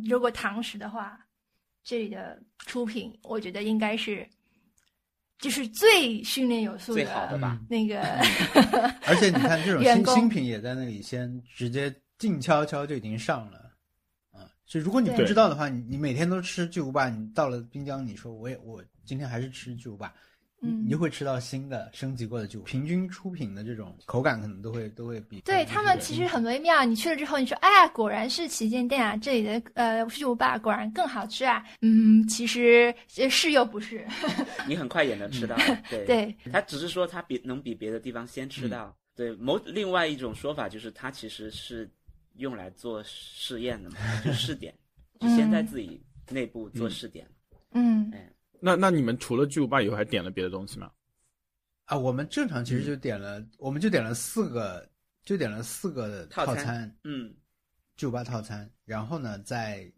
如果堂食的话，这里的出品我觉得应该是就是最训练有素最好的吧？那个，而且你看这种新新品也在那里先直接静悄悄就已经上了，啊，就如果你不知道的话，你你每天都吃巨无霸，你到了滨江，你说我也我今天还是吃巨无霸，你嗯你就会吃到新的升级过的巨无，平均出品的这种口感可能都会都会比对他们其实很微妙，你去了之后，你说，哎呀，果然是旗舰店啊，这里的呃巨无霸果然更好吃啊。嗯，其实呃是又不是。你很快也能吃到。对，对，他只是说他比能比别的地方先吃到。对，某另外一种说法就是它其实是用来做试验的嘛，就试点，就先在自己内部做试点。嗯那那你们除了巨无霸以后还点了别的东西吗？啊，我们正常其实就点了，我们就点了四个，就点了四个的套餐套餐，嗯，巨无霸套餐，然后呢再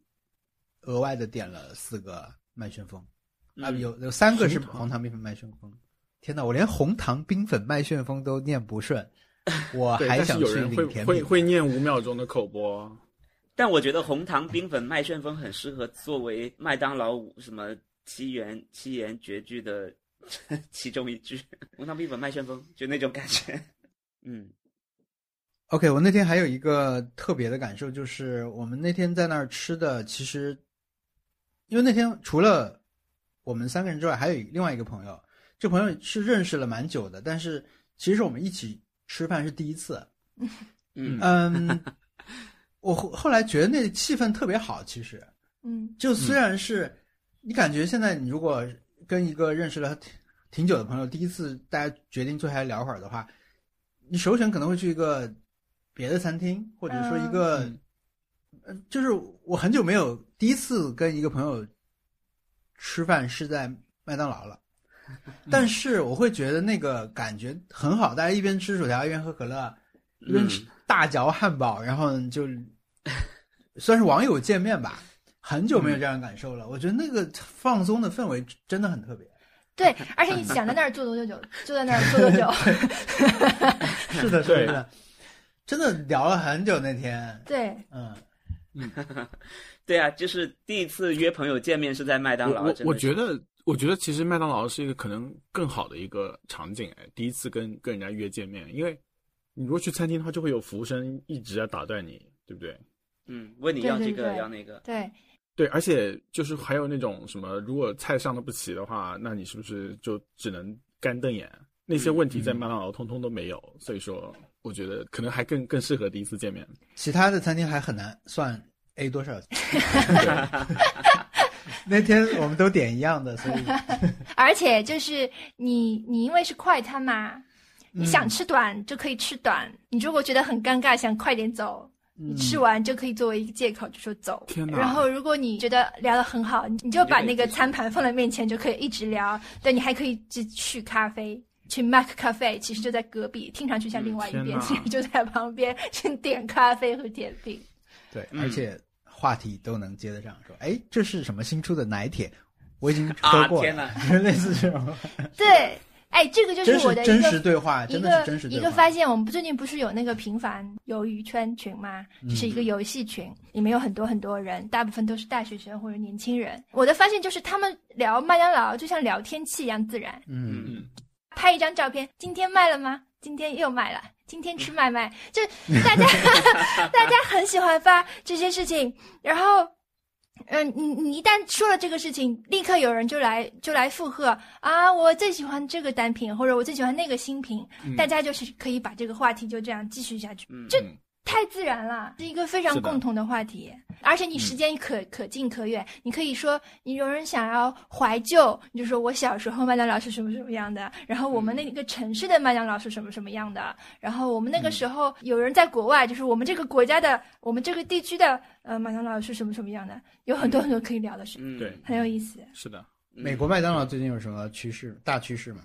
额外的点了四个麦旋风，啊，嗯有有三个是红糖冰粉麦旋风。天呐，我连红糖冰粉麦旋风都念不顺，我，还想去领甜品。会念五秒钟的口播。但我觉得红糖冰粉麦旋风很适合作为麦当劳什么七言七言绝句的 其中一句。红糖冰粉麦旋风就那种感觉。嗯 OK，我那天还有一个特别的感受，就是我们那天在那儿吃的，其实因为那天除了我们三个人之外，还有另外一个朋友，这朋友是认识了蛮久的，但是其实我们一起吃饭是第一次。嗯嗯，我后后来觉得那气氛特别好，其实嗯就虽然是、你感觉现在你如果跟一个认识了挺挺久的朋友，第一次大家决定坐下来聊会儿的话，你首选可能会去一个别的餐厅，或者说一个，嗯呃，就是我很久没有第一次跟一个朋友吃饭是在麦当劳了。但是我会觉得那个感觉很好，大家一边吃薯条一边喝可乐，一边吃嗯大嚼汉堡，然后就 算是网友见面吧，很久没有这样的感受了。我觉得那个放松的氛围真的很特别。对，而且你想在那儿坐多久，就在那儿坐多久。是的，是对的，真的聊了很久那天。对，嗯，对啊，就是第一次约朋友见面是在麦当劳。我我觉得，我觉得其实麦当劳是一个可能更好的一个场景。哎，第一次跟跟人家约见面，因为你如果去餐厅的话，就会有服务生一直在打断你，对不对？嗯，问你要这个对要那个。对，对，而且就是还有那种什么，如果菜上的不齐的话，那你是不是就只能干瞪眼？那些问题在麦当劳通通都没有，所以说我觉得可能还更更适合第一次见面。其他的餐厅还很难算 A 多少。那天我们都点一样的，所以 而且就是你你因为是快餐嘛，你嗯想吃短就可以吃短，你如果觉得很尴尬想快点走。你嗯吃完就可以作为一个借口就说走，天然后如果你觉得聊得很好，你就把那个餐盘放在面前就可以一直聊。对，你还可以去去咖啡，去 Mac 咖啡，其实就在隔壁，听上去像另外一边，其实就在旁边，去点咖啡和甜品。对，嗯而且话题都能接得上，说哎，这是什么新出的奶铁？我已经喝啊过天了，哪。类似这种，对，哎，这个就是我的一个实对话，一真的是个真实对话。一个发现，我们最近不是有那个平凡鱿鱼圈群吗？嗯这是一个游戏群，里面有很多很多人，大部分都是大学生或者年轻人。我的发现就是，他们聊麦当劳就像聊天气一样自然，嗯，嗯，拍一张照片，今天卖了吗？今天又卖了，今天吃 麦麦，就大家 大家很喜欢发这些事情，然后。嗯，你你一旦说了这个事情，立刻有人就来就来附和啊！我最喜欢这个单品，或者我最喜欢那个新品，嗯大家就是可以把这个话题就这样继续下去，嗯，这嗯太自然了，是一个非常共同的话题，而且你时间可、可近可远，你可以说你有人想要怀旧，你就说我小时候麦当劳是什么什么样的，然后我们那个城市的麦当劳是什么什么样的，然后我们那个时候有人在国外，就是我们这个国家的，我们这个地区的呃麦当劳是什么什么样的，有很多很多可以聊的事，嗯，对很有意思。是的，嗯。美国麦当劳最近有什么趋势？大趋势吗？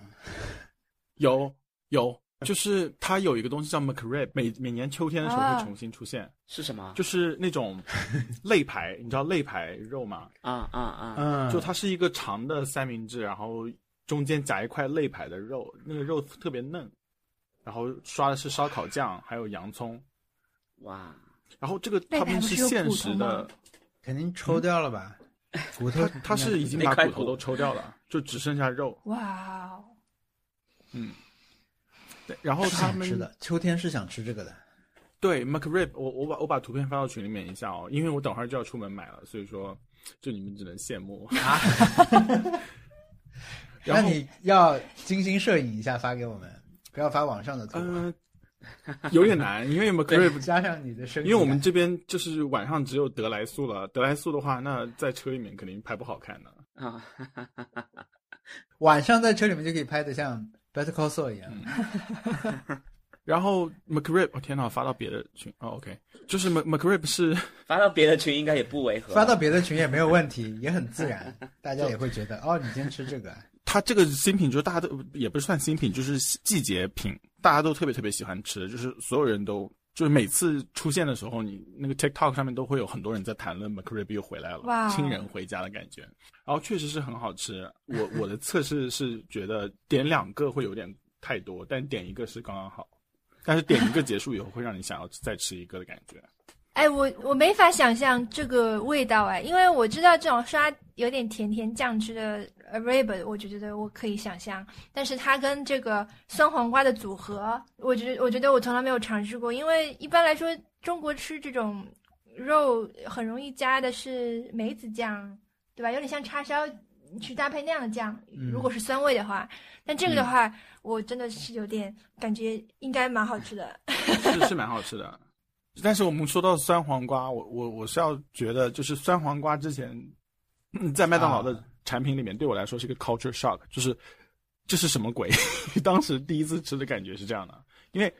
有 有，就是它有一个东西叫 McRib，每每年秋天的时候啊会重新出现，是什么？就是那种 肋排，你知道肋排肉吗？啊啊啊！嗯，就它是一个长的三明治，然后中间夹一块肋排的肉，那个肉特别嫩，然后刷的是烧烤酱，还有洋葱，哇，然后这个肋他们是现实的，肯定抽掉了吧？骨头它它是已经把骨头都抽掉了，就只剩下肉。哇哦，嗯，对，然后他们是的，秋天是想吃这个的。对 McRib，我我把我把图片发到群里面一下哦，因为我等会儿就要出门买了，所以说就你们只能羡慕。啊，那然后你要精心摄影一下发给我们，不要发网上的图，嗯、有点难，因为 McRib 加上你的声音，因为我们这边就是晚上只有德莱素了，德莱素的话，那在车里面肯定拍不好看的。啊，晚上在车里面就可以拍的像 Better Call Saul 一样。然后 McRib，我、天呐，发到别的群哦，OK，就是 Mc McRib 是 发到别的群应该也不违和。发到别的群也没有问题，也很自然，大家也会觉得哦，你今天吃这个，它这个新品，就是大家都也不是算新品，就是季节品，大家都特别特别喜欢吃，就是所有人都就是每次出现的时候，你那个 TikTok 上面都会有很多人在谈论 McRib 又回来了，哇亲人回家的感觉。然后确实是很好吃，我 我的测试是觉得点两个会有点太多，但点一个是刚刚好。但是点一个结束以后，会让你想要再吃一个的感觉。哎，我我没法想象这个味道哎，因为我知道这种刷有点甜甜酱汁的 rib，我就觉得我可以想象，但是它跟这个酸黄瓜的组合，我觉得我觉得我从来没有尝试过，因为一般来说中国吃这种肉很容易加的是梅子酱，对吧？有点像叉烧去搭配那样的酱，如果是酸味的话，但这个的话，我真的是有点感觉应该蛮好吃的。是是蛮好吃的。但是我们说到酸黄瓜，我我我是要觉得，就是酸黄瓜之前嗯在麦当劳的产品里面，对我来说是一个 culture shock，就是这是什么鬼？当时第一次吃的感觉是这样的，因为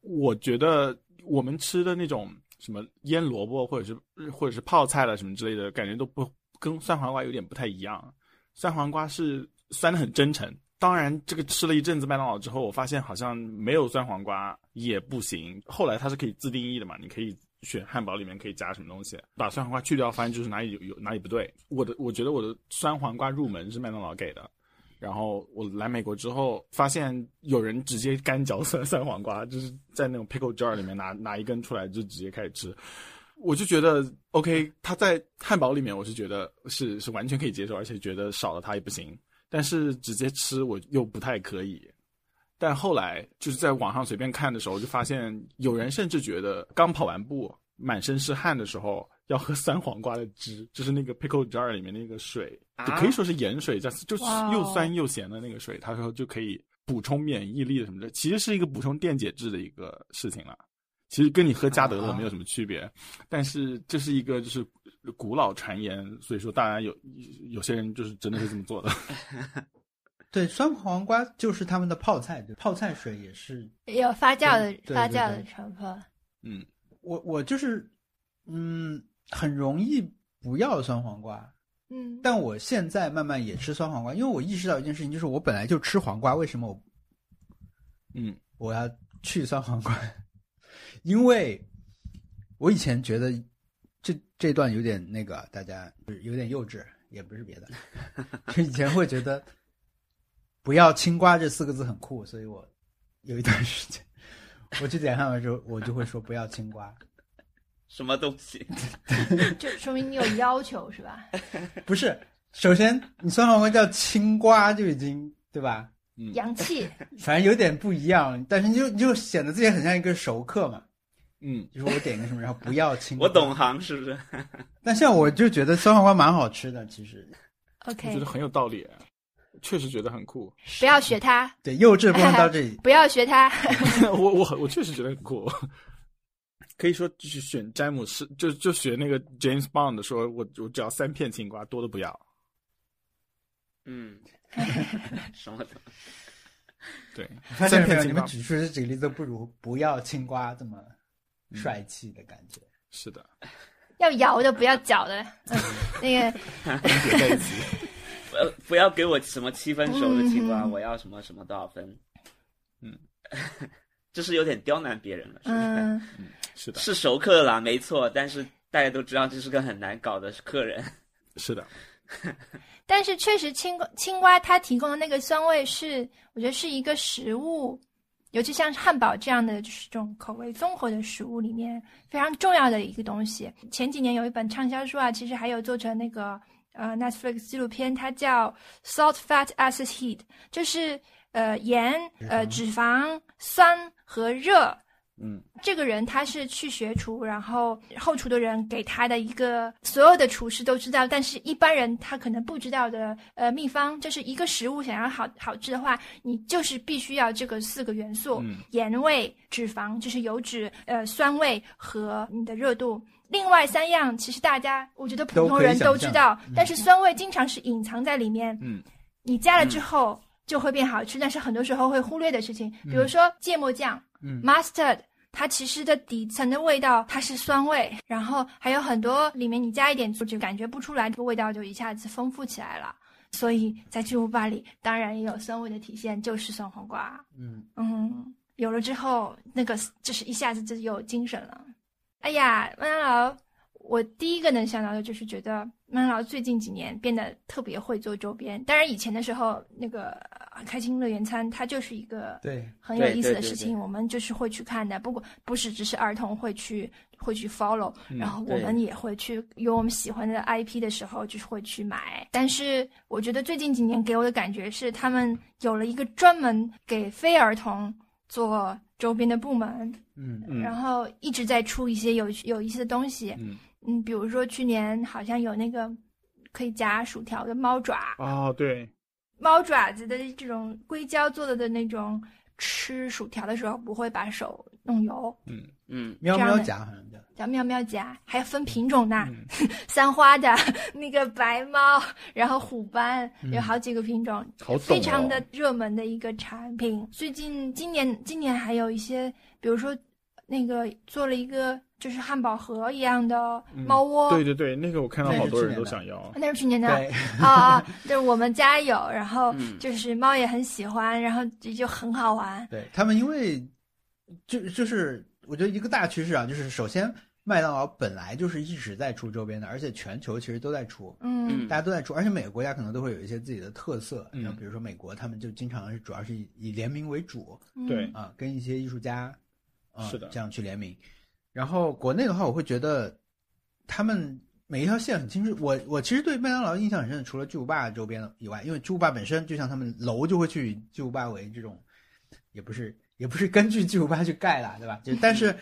我觉得我们吃的那种什么腌萝卜或者是或者是泡菜了什么之类的感觉都不跟酸黄瓜有点不太一样。酸黄瓜是酸的很真诚。当然，这个吃了一阵子麦当劳之后，我发现好像没有酸黄瓜也不行。后来它是可以自定义的嘛，你可以选汉堡里面可以加什么东西，把酸黄瓜去掉，发现就是哪里有有哪里不对。我的我觉得我的酸黄瓜入门是麦当劳给的，然后我来美国之后，发现有人直接干嚼酸酸黄瓜，就是在那种 pickle jar 里面拿拿一根出来就直接开始吃。我就觉得 OK，它在汉堡里面我是觉得是是完全可以接受，而且觉得少了它也不行。但是直接吃我又不太可以。但后来就是在网上随便看的时候，就发现有人甚至觉得刚跑完步、满身是汗的时候要喝酸黄瓜的汁，就是那个 pickle jar 里面那个水，就可以说是盐水，加就是又酸又咸的那个水，他说就可以补充免疫力什么的，其实是一个补充电解质的一个事情了。其实跟你喝加德乐没有什么区别，但是这是一个就是古老传言，所以说大家有有些人就是真的是这么做的。对，酸黄瓜就是他们的泡菜，对，泡菜水也是。有发酵的发酵的对成分。嗯，我我就是，嗯，很容易不要酸黄瓜，嗯，但我现在慢慢也吃酸黄瓜，因为我意识到一件事情，就是我本来就吃黄瓜，为什么我嗯我要去酸黄瓜？因为我以前觉得这这段有点那个，大家有点幼稚，也不是别的，就以前会觉得不要青瓜这四个字很酷，所以我有一段时间我去点汉堡的时候，我就会说不要青瓜。什么东西？就说明你有要求是吧？不是，首先你酸黄瓜叫青瓜就已经对吧？洋气，反正有点不一样，但是你就你就显得自己很像一个熟客嘛。嗯，就是我点个什么，然后不要青瓜。我懂行是不是？但像我就觉得酸黄瓜蛮好吃的，其实我 OK，我觉得很有道理，确实觉得很酷。不要学他，对幼稚不能到这里。不要学他。我我我确实觉得很酷。可以说就是选詹姆斯，就就学那个 James Bond 说，我我只要三片青瓜，多的不要。嗯，什么的？对，三片青瓜你们举出这几个例子，都不如不要青瓜这么帅气的感觉。是的，要摇的，不要搅的。嗯，那个 不要给我什么七分熟的青瓜，嗯我要什么什么多少分？嗯，这是有点刁难别人了，是不是？嗯，是的，是熟客啦，没错，但是大家都知道这是个很难搞的客人。是的，但是确实青瓜青瓜它提供的那个酸味是，我觉得是一个食物，尤其像汉堡这样的就是这种口味综合的食物里面非常重要的一个东西。前几年有一本畅销书啊，其实还有做成那个呃 Netflix 纪录片，它叫 Salt, Fat, Acid, Heat，就是呃盐、呃脂肪、酸和热。嗯。这个人他是去学厨，然后后厨的人给他的一个所有的厨师都知道，但是一般人他可能不知道的呃秘方，就是一个食物想要好好吃的话，你就是必须要这个四个元素：嗯。盐味、脂肪，就是油脂、呃酸味和你的热度。另外三样其实大家我觉得普通人都知道，但是酸味经常是隐藏在里面。嗯。你加了之后就会变好吃，但是很多时候会忽略的事情，比如说芥末酱、嗯。mustard，它其实的底层的味道它是酸味，然后还有很多里面你加一点醋就感觉不出来，这个味道就一下子丰富起来了。所以在巨无霸里当然也有酸味的体现，就是酸黄瓜。嗯，嗯，有了之后，那个就是一下子就有精神了。哎呀，麦当劳，我第一个能想到的就是觉得麦当劳最近几年变得特别会做周边。当然，以前的时候，那个呃开心乐园餐它就是一个对对很有意思的事情，我们就是会去看的。不过不是只是儿童会去会去 follow，、然后我们也会去有我们喜欢的 IP 的时候，就是会去买。但是我觉得最近几年给我的感觉是，他们有了一个专门给非儿童做周边的部门，嗯嗯然后一直在出一些有有意思的东西。嗯嗯，比如说去年好像有那个可以夹薯条的猫爪，哦对，猫爪子的这种硅胶做的的那种，吃薯条的时候不会把手弄油，嗯。嗯，喵喵夹好像叫。叫喵喵夹，还有分品种的，嗯。三花的那个白猫，然后虎斑，有好几个品种，好哦非常的热门的一个产品。最近今年今年还有一些，比如说那个做了一个就是汉堡盒一样的猫窝，对对对，那个我看到好多人都想要。那是去年的对，啊啊，就是我们家有，然后嗯就是猫也很喜欢，然后就就很好玩。对他们，因为就就是我觉得一个大趋势啊，就是首先麦当劳本来就是一直在出周边的，而且全球其实都在出，嗯大家都在出，而且每个国家可能都会有一些自己的特色。嗯然后比如说美国，他们就经常是主要是以以联名为主嗯对啊，跟一些艺术家啊是的这样去联名。然后国内的话，我会觉得他们每一条线很清楚。我我其实对麦当劳印象很深的，除了巨无霸周边以外，因为巨无霸本身就像他们楼就会去巨无霸为这种，也不是也不是根据巨无霸去盖啦，对吧？就但是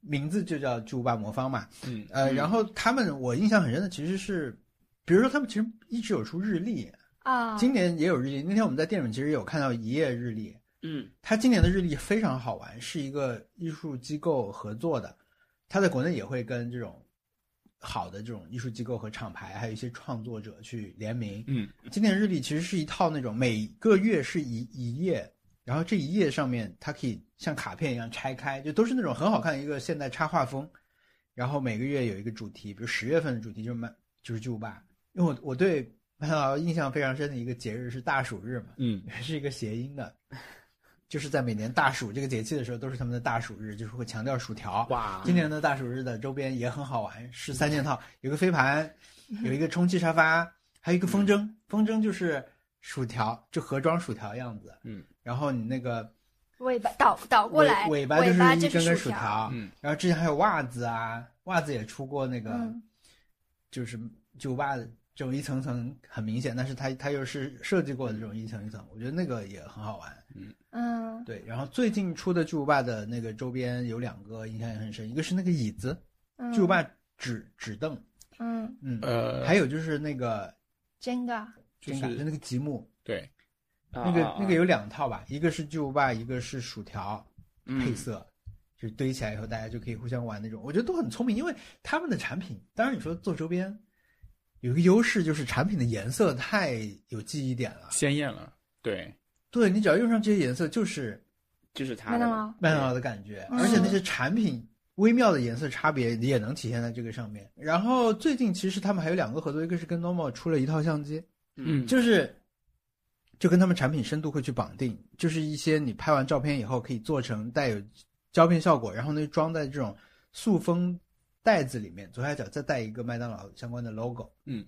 名字就叫巨无霸魔方嘛。嗯呃，嗯然后他们我印象很深的其实是，比如说他们其实一直有出日历，啊，今年也有日历。那天我们在店里面其实有看到一页日历，嗯他今年的日历非常好玩，是一个艺术机构合作的，它在国内也会跟这种好的这种艺术机构和厂牌，还有一些创作者去联名。嗯经典日历其实是一套那种每个月是一一页，然后这一页上面它可以像卡片一样拆开，就都是那种很好看的一个现代插画风。然后每个月有一个主题，比如十月份的主题就是麦就是巨无霸，因为我我对麦当劳印象非常深的一个节日是大暑日嘛，嗯 是一个谐音的，就是在每年大暑这个节气的时候，都是他们的大暑日，就是会强调薯条。哇今年的大暑日的周边也很好玩，是三件套，有个飞盘，有一个充气沙发，还有一个风筝。风筝就是薯条，就盒装薯条样子。嗯，然后你那个尾巴倒倒过来，尾尾巴就是一根根薯条。嗯然后之前还有袜子啊，袜子也出过那个，嗯就是巨无霸的这种一层层很明显，但是它它又是设计过的这种一层一层，我觉得那个也很好玩。嗯。对，然后最近出的巨无霸的那个周边有两个印象也很深，一个是那个椅子，嗯，巨无霸纸纸凳，嗯。嗯，呃，还有就是那个，Jenga，就是真的就那个积木，对，那个啊那个有两套吧，一个是巨无霸，一个是薯条嗯配色，就是堆起来以后大家就可以互相玩那种，我觉得都很聪明，因为他们的产品，当然你说做周边有一个优势就是产品的颜色太有记忆点了，鲜艳了，对，对你只要用上这些颜色，就是就是它麦当劳麦当劳的感觉，嗯而且那些产品微妙的颜色差别也能体现在这个上面。然后最近其实他们还有两个合作，一个是跟 Normal 出了一套相机，嗯就是就跟他们产品深度会去绑定，就是一些你拍完照片以后可以做成带有胶片效果，然后呢装在这种塑封袋子里面，左下角再带一个麦当劳相关的 logo 嗯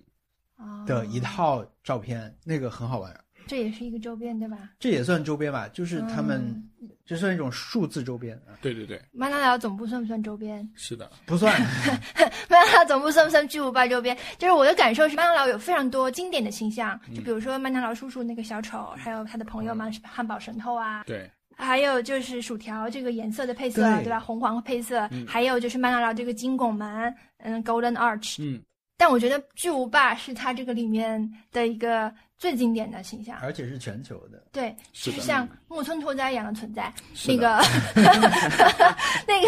哦的一套照片，那个很好玩。这也是一个周边对吧？这也算周边吧，就是他们嗯这算一种数字周边啊，对对对，麦当劳总部算不算周边？是的，不算。麦当劳总部算不算巨无霸周边？就是我的感受是，麦当劳有非常多经典的形象，就比如说麦当劳叔叔那个小丑，还有他的朋友们汉堡神偷啊，对，还有就是薯条这个颜色的配色，对对吧？红黄配色，嗯还有就是麦当劳这个金拱门，嗯，Golden Arch。嗯，但我觉得巨无霸是它这个里面的一个最经典的形象。而且是全球的。对，是的就是像木村拓哉一样的存在。那个 那个，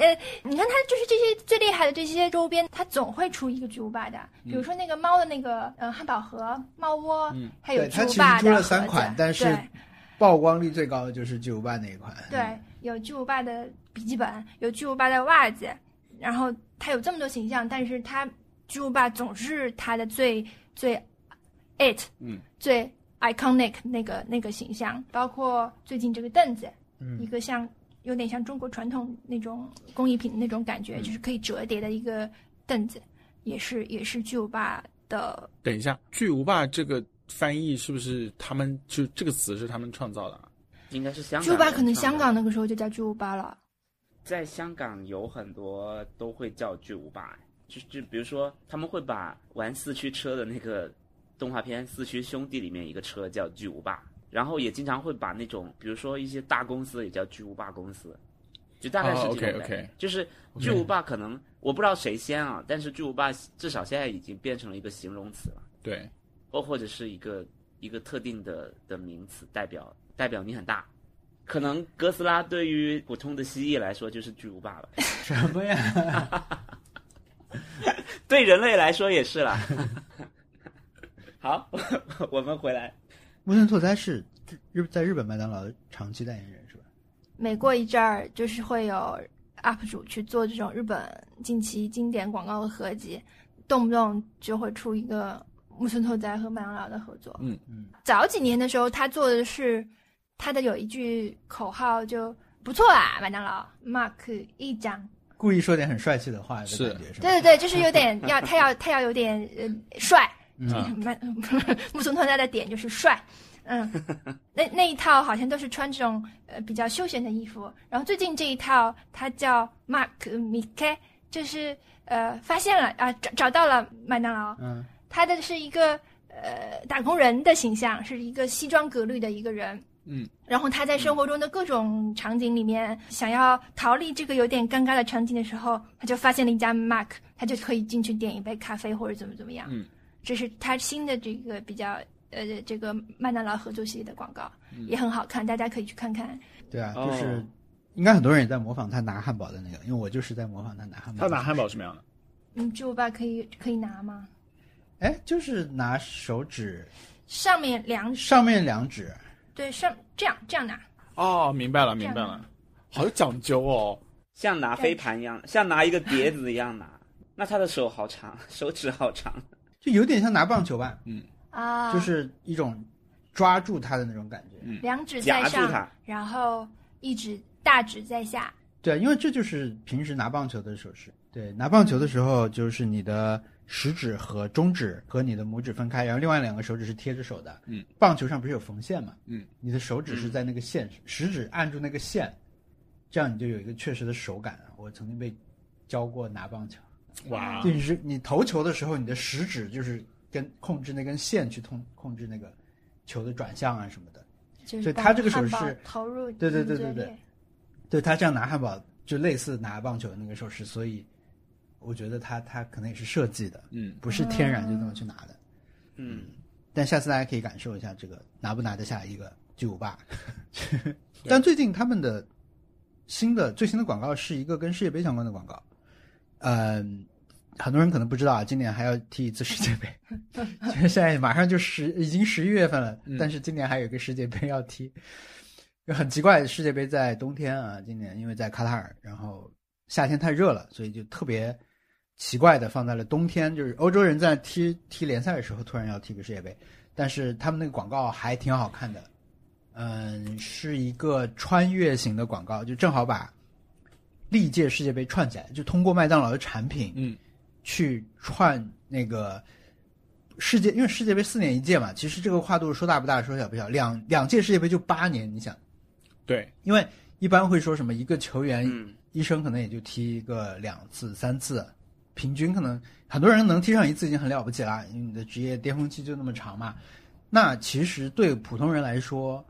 呃，你看他就是这些最厉害的这些周边，他总会出一个巨无霸的。比如说那个猫的那个呃汉堡盒、猫窝，嗯还有对，它其实巨无霸出了的盒子三款，但是对曝光率最高的就是巨无霸那一款。对，有巨无霸的笔记本，有巨无霸的袜子，然后它有这么多形象，但是它巨无霸总是它的最最 it，嗯，最 iconic 那个那个形象，包括最近这个凳子，嗯。一个像有点像中国传统那种工艺品的那种感觉，就是可以折叠的一个凳子，也是也是巨无霸的，等一下，巨无霸这个翻译是不是他们就这个词是他们创造的啊？应该是香港。巨无霸可能香港那个时候就叫巨无霸了。在香港有很多都会叫巨无霸，就就比如说他们会把玩四驱车的那个动画片《四驱兄弟》里面一个车叫巨无霸，然后也经常会把那种比如说一些大公司也叫巨无霸公司，就大概是哦这种感觉。OK，OK 就是巨无霸可能我不知道谁先啊，但是巨无霸至少现在已经变成了一个形容词了，对，或或者是一个一个特定的的名词，代表代表你很大。可能哥斯拉对于普通的蜥蜴来说就是巨无霸了。什么呀？对人类来说也是啦。好，我们回来。木村拓哉是日在日本麦当劳的长期代言人是吧？每过一阵儿，就是会有 UP 主去做这种日本近期经典广告的合集，动不动就会出一个木村拓哉和麦当劳的合作。嗯。嗯，早几年的时候，他做的是他的有一句口号就不错啊，麦当劳。Mark 一张。故意说点很帅气的话的是感觉是。吧？对对对，就是有点要他要他要有点呃帅，嗯。麦 木村拓哉的点就是帅，嗯，那那一套好像都是穿这种呃比较休闲的衣服，然后最近这一套它叫 Mark Mike，就是呃发现了啊、找找到了麦当劳，嗯他的是一个呃打工人的形象，是一个西装革履的一个人。嗯，然后他在生活中的各种场景里面，想要逃离这个有点尴尬的场景的时候，他就发现了一家 Mark，他就可以进去点一杯咖啡或者怎么怎么样。嗯，这是他新的这个比较呃这个麦当劳合作系列的广告，也很好看，大家可以去看看。对啊，哦就是应该很多人也在模仿他拿汉堡的那个，因为我就是在模仿他拿汉堡。他拿汉堡什么样的？嗯，巨无霸可以可以拿吗？哎，就是拿手指上面两指，上面两指，对上这样这样拿，哦，明白了，明白了，好有讲究哦。像拿飞盘一样，像拿一个碟子一样拿。那他的手好长，手指好长。就有点像拿棒球吧，嗯啊，就是一种抓住它的那种感觉。嗯两指夹在上住它，然后一指大指在下。对，因为这就是平时拿棒球的手势。对，拿棒球的时候，就是你的食指和中指和你的拇指分开，然后另外两个手指是贴着手的。嗯，棒球上不是有缝线嘛？嗯，你的手指是在那个线，食指按住那个线，这样你就有一个确实的手感啊。我曾经被教过拿棒球，哇就，你是你投球的时候，你的食指就是跟控制那根线去控控制那个球的转向啊什么的。就是所以他这个手势投入对对对对对对他这样拿汉堡就类似拿棒球的那个手势，所以我觉得他他可能也是设计的，嗯，不是天然就这么去拿的。嗯，但下次大家可以感受一下这个拿不拿得下一个巨无霸。但最近他们的新的最新的广告是一个跟世界杯相关的广告，嗯、很多人可能不知道啊，今年还要踢一次世界杯，就 是现在马上就十已经十一月份了，嗯。但是今年还有一个世界杯要踢，就很奇怪，世界杯在冬天啊，今年因为在卡塔尔，然后夏天太热了，所以就特别奇怪的放在了冬天，就是欧洲人在踢踢联赛的时候，突然要踢个世界杯，但是他们那个广告还挺好看的，嗯，是一个穿越型的广告，就正好把历届世界杯串起来，就通过麦当劳的产品，嗯，去串那个世界，因为世界杯四年一届嘛，其实这个跨度说大不大，说小不小，两两届世界杯就八年，你想，对，因为一般会说什么一个球员嗯。一生可能也就踢个两次、三次，平均可能很多人能踢上一次已经很了不起了，因为你的职业巅峰期就那么长嘛。那其实对普通人来说，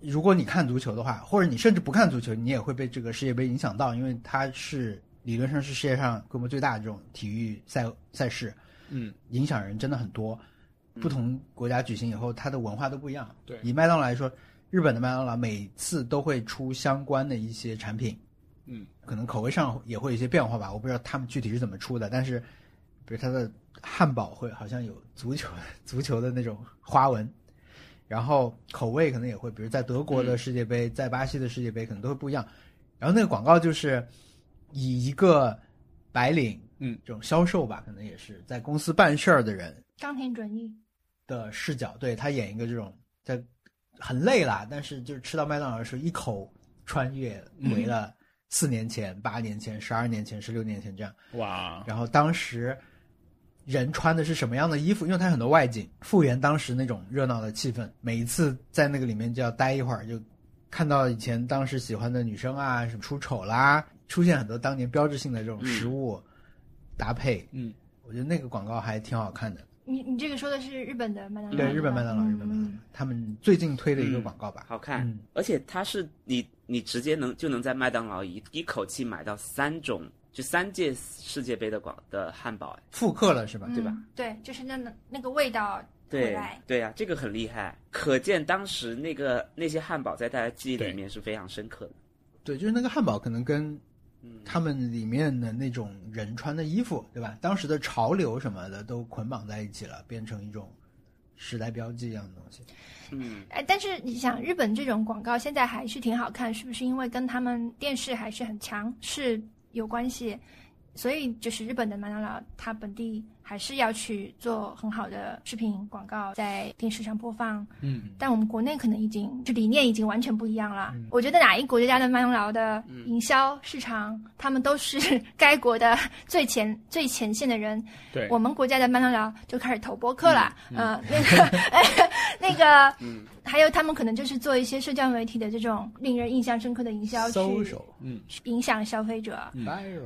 如果你看足球的话，或者你甚至不看足球，你也会被这个世界杯影响到，因为它是理论上是世界上规模最大的这种体育赛赛事，嗯，影响人真的很多。不同国家举行以后，它的文化都不一样。对以麦当劳来说，日本的麦当劳每次都会出相关的一些产品，嗯，可能口味上也会有一些变化吧，我不知道他们具体是怎么出的，但是比如它的汉堡会好像有足球 足球的那种花纹，然后口味可能也会，比如在德国的世界杯，在巴西的世界杯可能都会不一样。然后那个广告就是以一个白领，嗯，这种销售吧，可能也是在公司办事儿的人冈田准一，的视角，对他演一个这种在很累啦，但是就是吃到麦当劳的时候，一口穿越回了四年前、八年前、十二年前、十六年前这样。哇，然后当时人穿的是什么样的衣服？因为它很多外景，复原当时那种热闹的气氛。每一次在那个里面就要待一会儿，就看到以前当时喜欢的女生啊，什么出丑啦，出现很多当年标志性的这种食物搭配。嗯，我觉得那个广告还挺好看的。你你这个说的是日本的麦当劳，对，日本麦当劳，日本麦当劳嗯，他们最近推的一个广告吧。好看，嗯而且它是你你直接能就能在麦当劳一一口气买到三种，就三届世界杯的广的汉堡，哎，复刻了是吧？对吧嗯？对，就是那那个味道回对来。对啊，这个很厉害，可见当时那个那些汉堡在大家记忆里面是非常深刻的。对，就是那个汉堡可能跟嗯，他们里面的那种人穿的衣服，对吧？当时的潮流什么的都捆绑在一起了，变成一种时代标记一样的东西。嗯，哎，但是你想，日本这种广告现在还是挺好看，是不是因为跟他们电视还是很强是有关系？所以就是日本的麦当劳，它本地还是要去做很好的视频广告，在电视上播放。嗯，但我们国内可能已经就理念已经完全不一样了。我觉得哪一国家的麦当劳的营销市场，他们都是该国的最前 最前线的人。对，我们国家的麦当劳就开始投播客了，呃，那个 那个，还有他们可能就是做一些社交媒体的这种令人印象深刻的营销，去嗯，影响消费者。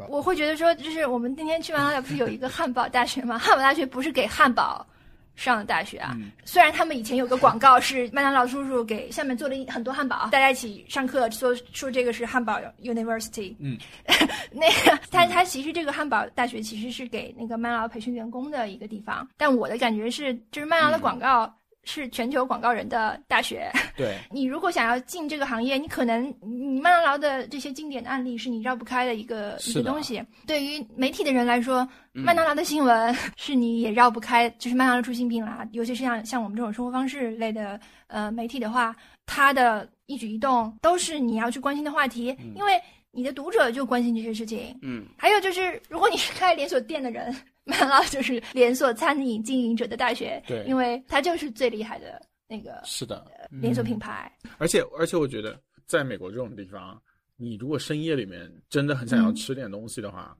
我会觉得说，就是我们今天去麦当劳不是有一个汉堡大学吗？汉堡大学不是给汉堡上的大学啊。虽然他们以前有个广告是麦当劳叔叔给下面做了一很多汉堡，大家一起上课说说这个是汉堡 University。嗯，那个他他其实这个汉堡大学其实是给那个麦当劳培训员工的一个地方，但我的感觉是，就是麦当劳的广告。是全球广告人的大学，对，你如果想要进这个行业，你可能你麦当劳的这些经典的案例是你绕不开的一个一个东西。对于媒体的人来说，麦当劳的新闻 是你也绕不开，就是麦当劳出新品啦。尤其是像像我们这种生活方式类的呃媒体的话，它的一举一动都是你要去关心的话题，因为你的读者就关心这些事情。嗯，还有就是，如果你是开连锁店的人，麦当劳就是连锁餐饮经营者的大学，对因为它就是最厉害的那个是的，连锁品牌。而且而且我觉得，在美国这种地方，你如果深夜里面真的很想要嗯吃点东西的话，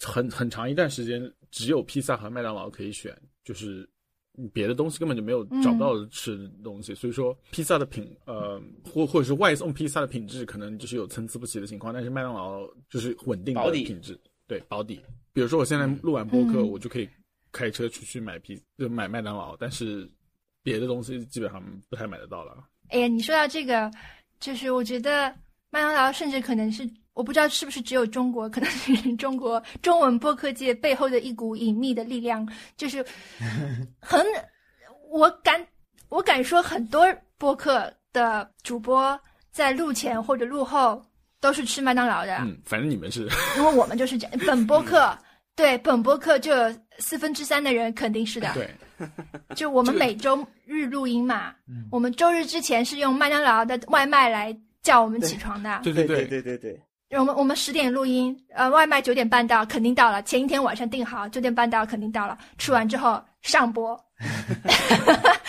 很很长一段时间只有披萨和麦当劳可以选，就是别的东西根本就没有嗯找不到吃的东西。所以说，披萨的品呃，或或者是外送披萨的品质可能就是有参差不齐的情况，但是麦当劳就是稳定保底的品质，对保底。比如说我现在录完播客，嗯。我就可以开车出去买皮就买麦当劳，但是别的东西基本上不太买得到了。哎呀，你说到这个，就是我觉得麦当劳甚至可能是我不知道是不是只有中国，可能是中国中文播客界背后的一股隐秘的力量，就是 很我敢我敢说，很多播客的主播在录前或者录后都是吃麦当劳的，嗯，反正你们是因为我们就是这样 本播客。对本播客就有四分之三的人肯定是的，对。就我们每周日录音嘛，我们周日之前是用麦当劳的外卖来叫我们起床的。对对对对对对，我们我们十点录音，呃，外卖九点半到，肯定到了。前一天晚上订好，九点半到，肯定到了。吃完之后上播，这 这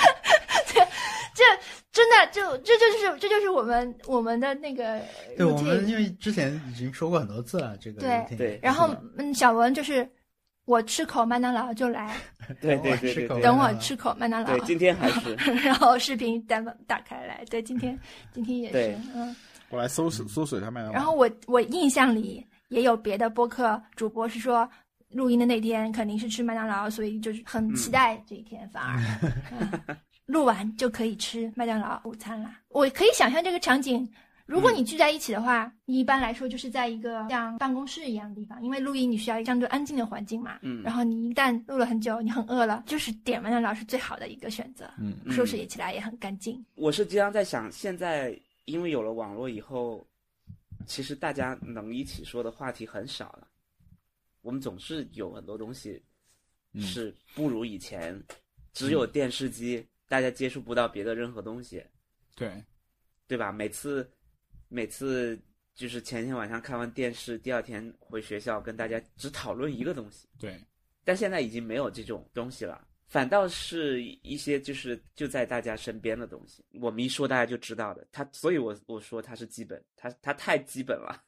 真的就这就是这就是我们我们的那个对我们因为之前已经说过很多次了，这个对对然后嗯，小文就是我吃口麦当劳就来，对对对对对，等我吃口麦当劳。对，，今天还是。然后视频打打开来。对，今天今天也是对，嗯。我来搜索搜索一下麦当劳。然后我我印象里也有别的播客主播是说，录音的那天肯定是吃麦当劳，所以就是很期待这一天，反而、嗯录完就可以吃麦当劳午餐了。我可以想象这个场景。如果你聚在一起的话，你一般来说就是在一个像办公室一样的地方，因为录音你需要相对安静的环境嘛。嗯然后你一旦录了很久，你很饿了，就是点麦当劳是最好的一个选择。嗯收拾起来也很干净。我是经常在想，现在因为有了网络以后，其实大家能一起说的话题很少了。我们总是有很多东西是不如以前，只有电视机，大家接触不到别的任何东西，对，对吧？每次每次就是前天晚上看完电视，第二天回学校跟大家只讨论一个东西，对，但现在已经没有这种东西了，反倒是一些就是就在大家身边的东西，我们一说大家就知道的。他，所以我我说他是基本，他他太基本了。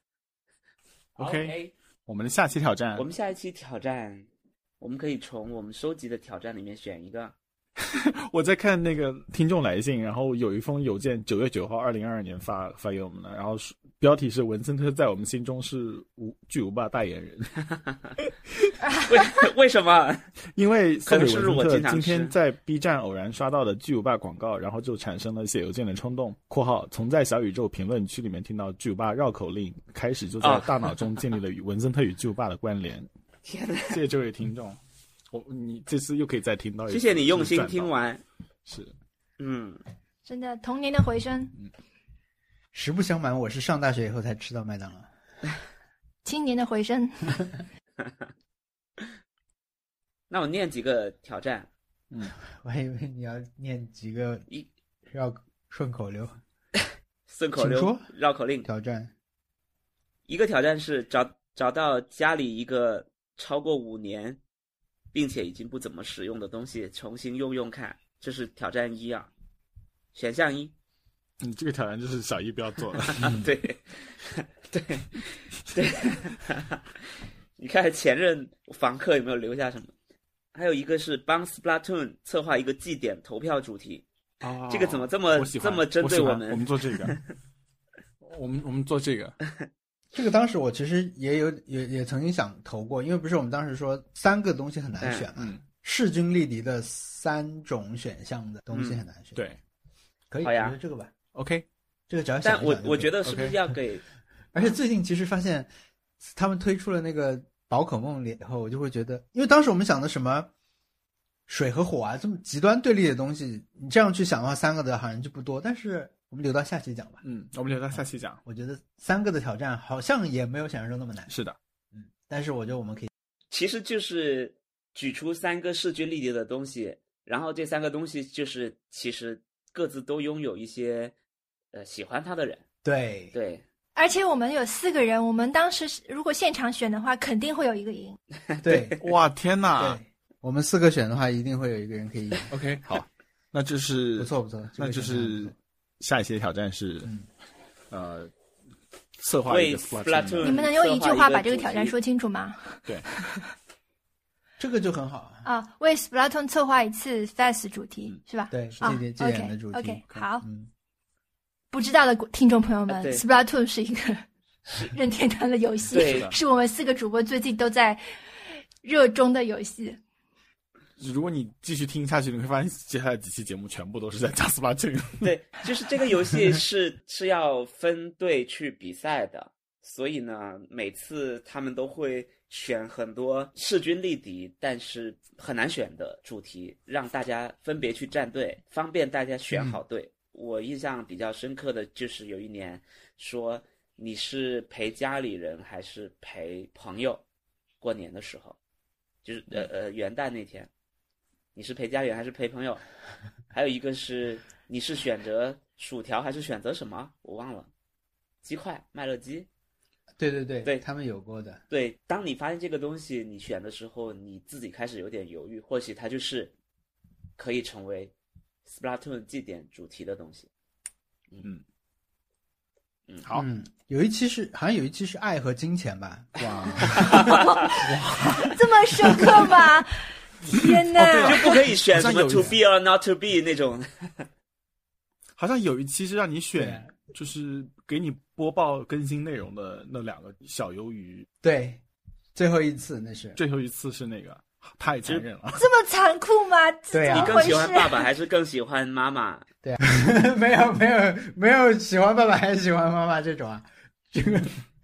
OK 我们的下期挑战我，们下一期挑战，我们可以从我们收集的挑战里面选一个。我在看那个听众来信，然后有一封邮件，九月九号，二零二二年发发给我们的，然后是标题是文森特在我们心中是无巨无霸代言人，为为什么？因为送给可能是我文森特今天在 B 站偶然刷到的巨无霸广告，然后就产生了写邮件的冲动。（括号从在小宇宙评论区里面听到巨无霸绕口令开始，就在哦大脑中建立了与文森特与巨无霸的关联。天哪！谢谢这位听众，我你这次又可以再听到一次，谢谢你用心听，完。是嗯，真的，童年的回声，实不相瞒，我是上大学以后才吃到麦当劳。青年的回声。那我念几个挑战。嗯我还以为你要念几个一绕顺口溜 顺口溜绕口令。挑战。一个挑战是找找到家里一个超过五年，并且已经不怎么使用的东西，重新用用看，这是挑战一啊。选项一，你，这个挑战就是小一不要做了。对，对，对。你看前任房客有没有留下什么？还有一个是帮 Splatoon 策划一个祭典投票主题，哦这个怎么这么这么针对我们？我们做这个，我们我们做这个，这个当时我其实也有也也曾经想投过，因为不是我们当时说三个东西很难选嘛，嗯，势均力敌的三种选项的东西很难选。，对。可以，好呀。我觉得这个吧，，OK，这个只要想但我我觉得是不是要给 而且最近其实发现，他们推出了那个宝可梦以后，我就会觉得，因为当时我们想的什么水和火啊这么极端对立的东西，你这样去想的话，三个的好像就不多。但是我们留到下期讲吧。嗯，我们留到下期讲。我觉得三个的挑战好像也没有想象中那么难。是的，嗯，但是我觉得我们可以，其实就是举出三个势均力敌的东西，然后这三个东西就是其实各自都拥有一些呃喜欢他的人，对对而且我们有四个人，我们当时如果现场选的话，肯定会有一个赢。对哇，天哪对，我们四个选的话，一定会有一个人可以赢。，OK，好，那就是不错不错，那就是错下一期的挑战是嗯，呃，策划一为个 Splatoon 你们能用一句话把这个挑战说清楚吗？对，这个就很好啊。啊，为 Splatoon 策划一次 Fest 主题、是吧？对，啊这点这点的主题。OK，好，嗯，不知道的听众朋友们，Splatoon 是一个 任天堂的游戏，是我们四个主播最近都在热衷的游戏。如果你继续听下去，你会发现接下来几期节目全部都是在讲 Splatoon。对，就是这个游戏是 是要分队去比赛的，所以呢，每次他们都会选很多势均力敌，但是很难选的主题，让大家分别去站队，方便大家选好队。我印象比较深刻的就是有一年说你是陪家里人还是陪朋友过年的时候，就是呃呃元旦那天，你是陪家里人还是陪朋友？还有一个是你是选择薯条还是选择什么？我忘了，鸡块、麦乐鸡。对对对，对他们有过的。对，当你发现这个东西你选的时候，你自己开始有点犹豫，或许它就是可以成为 Splatoon 祭典主题的东西。嗯嗯好，嗯，有一期是好像有一期是爱和金钱吧？哇 这么深刻吗？天哪！就不可以选什么 to be or not to be 那种。好像有一期是让你选，就是给你播报更新内容的那两个小鱿鱼。对，最后一次那是最后一次是那个太残忍了。这么残酷吗？对啊你更喜欢？爸爸还是更喜欢妈妈？对 没有没有没有喜欢爸爸还是喜欢妈妈这种啊，这个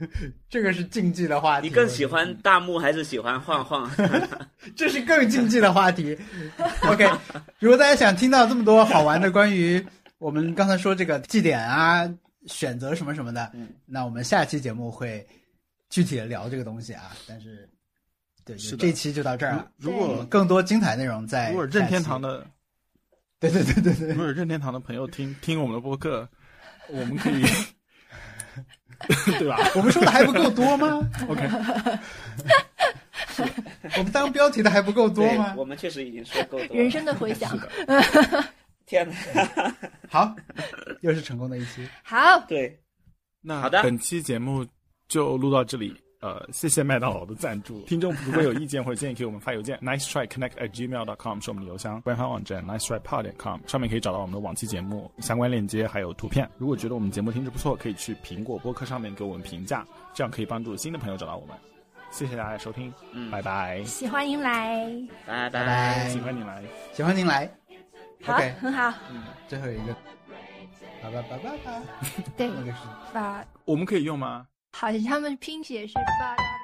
这个是禁忌的话题。你更喜欢大木还是喜欢晃晃？这是更禁忌的话题。OK，如果大家想听到这么多好玩的关于我们刚才说这个祭典啊、选择什么什么的，嗯那我们下期节目会具体的聊这个东西啊。但是，对，是这期就到这儿了。如果更多精彩内容在如果任天堂的对对对对对如，果有任天堂的朋友听听我们的播客，我们可以 对吧 我们说的还不够多吗？？OK，我们当标题的还不够多吗，？我们确实已经说够多了。人生的回响。天哪！好，又是成功的一期。好，对，那好的本期节目就录到这里。呃，谢谢麦当劳的赞助。听众如果有意见或者建议，可以给我们发邮件 nice try connect at gmail dot com 是我们的邮箱。官方网站 nice try pod 点 com 上面可以找到我们的往期节目相关链接还有图片。如果觉得我们节目听着不错，可以去苹果播客上面给我们评价，这样可以帮助新的朋友找到我们。谢谢大家的收听，嗯拜拜，喜欢您来，拜拜拜喜欢您来。喜欢您来。好 OK 很好。嗯最后一个，叭叭叭叭叭，对，那个是。把我们可以用吗？好像他们拼写是八。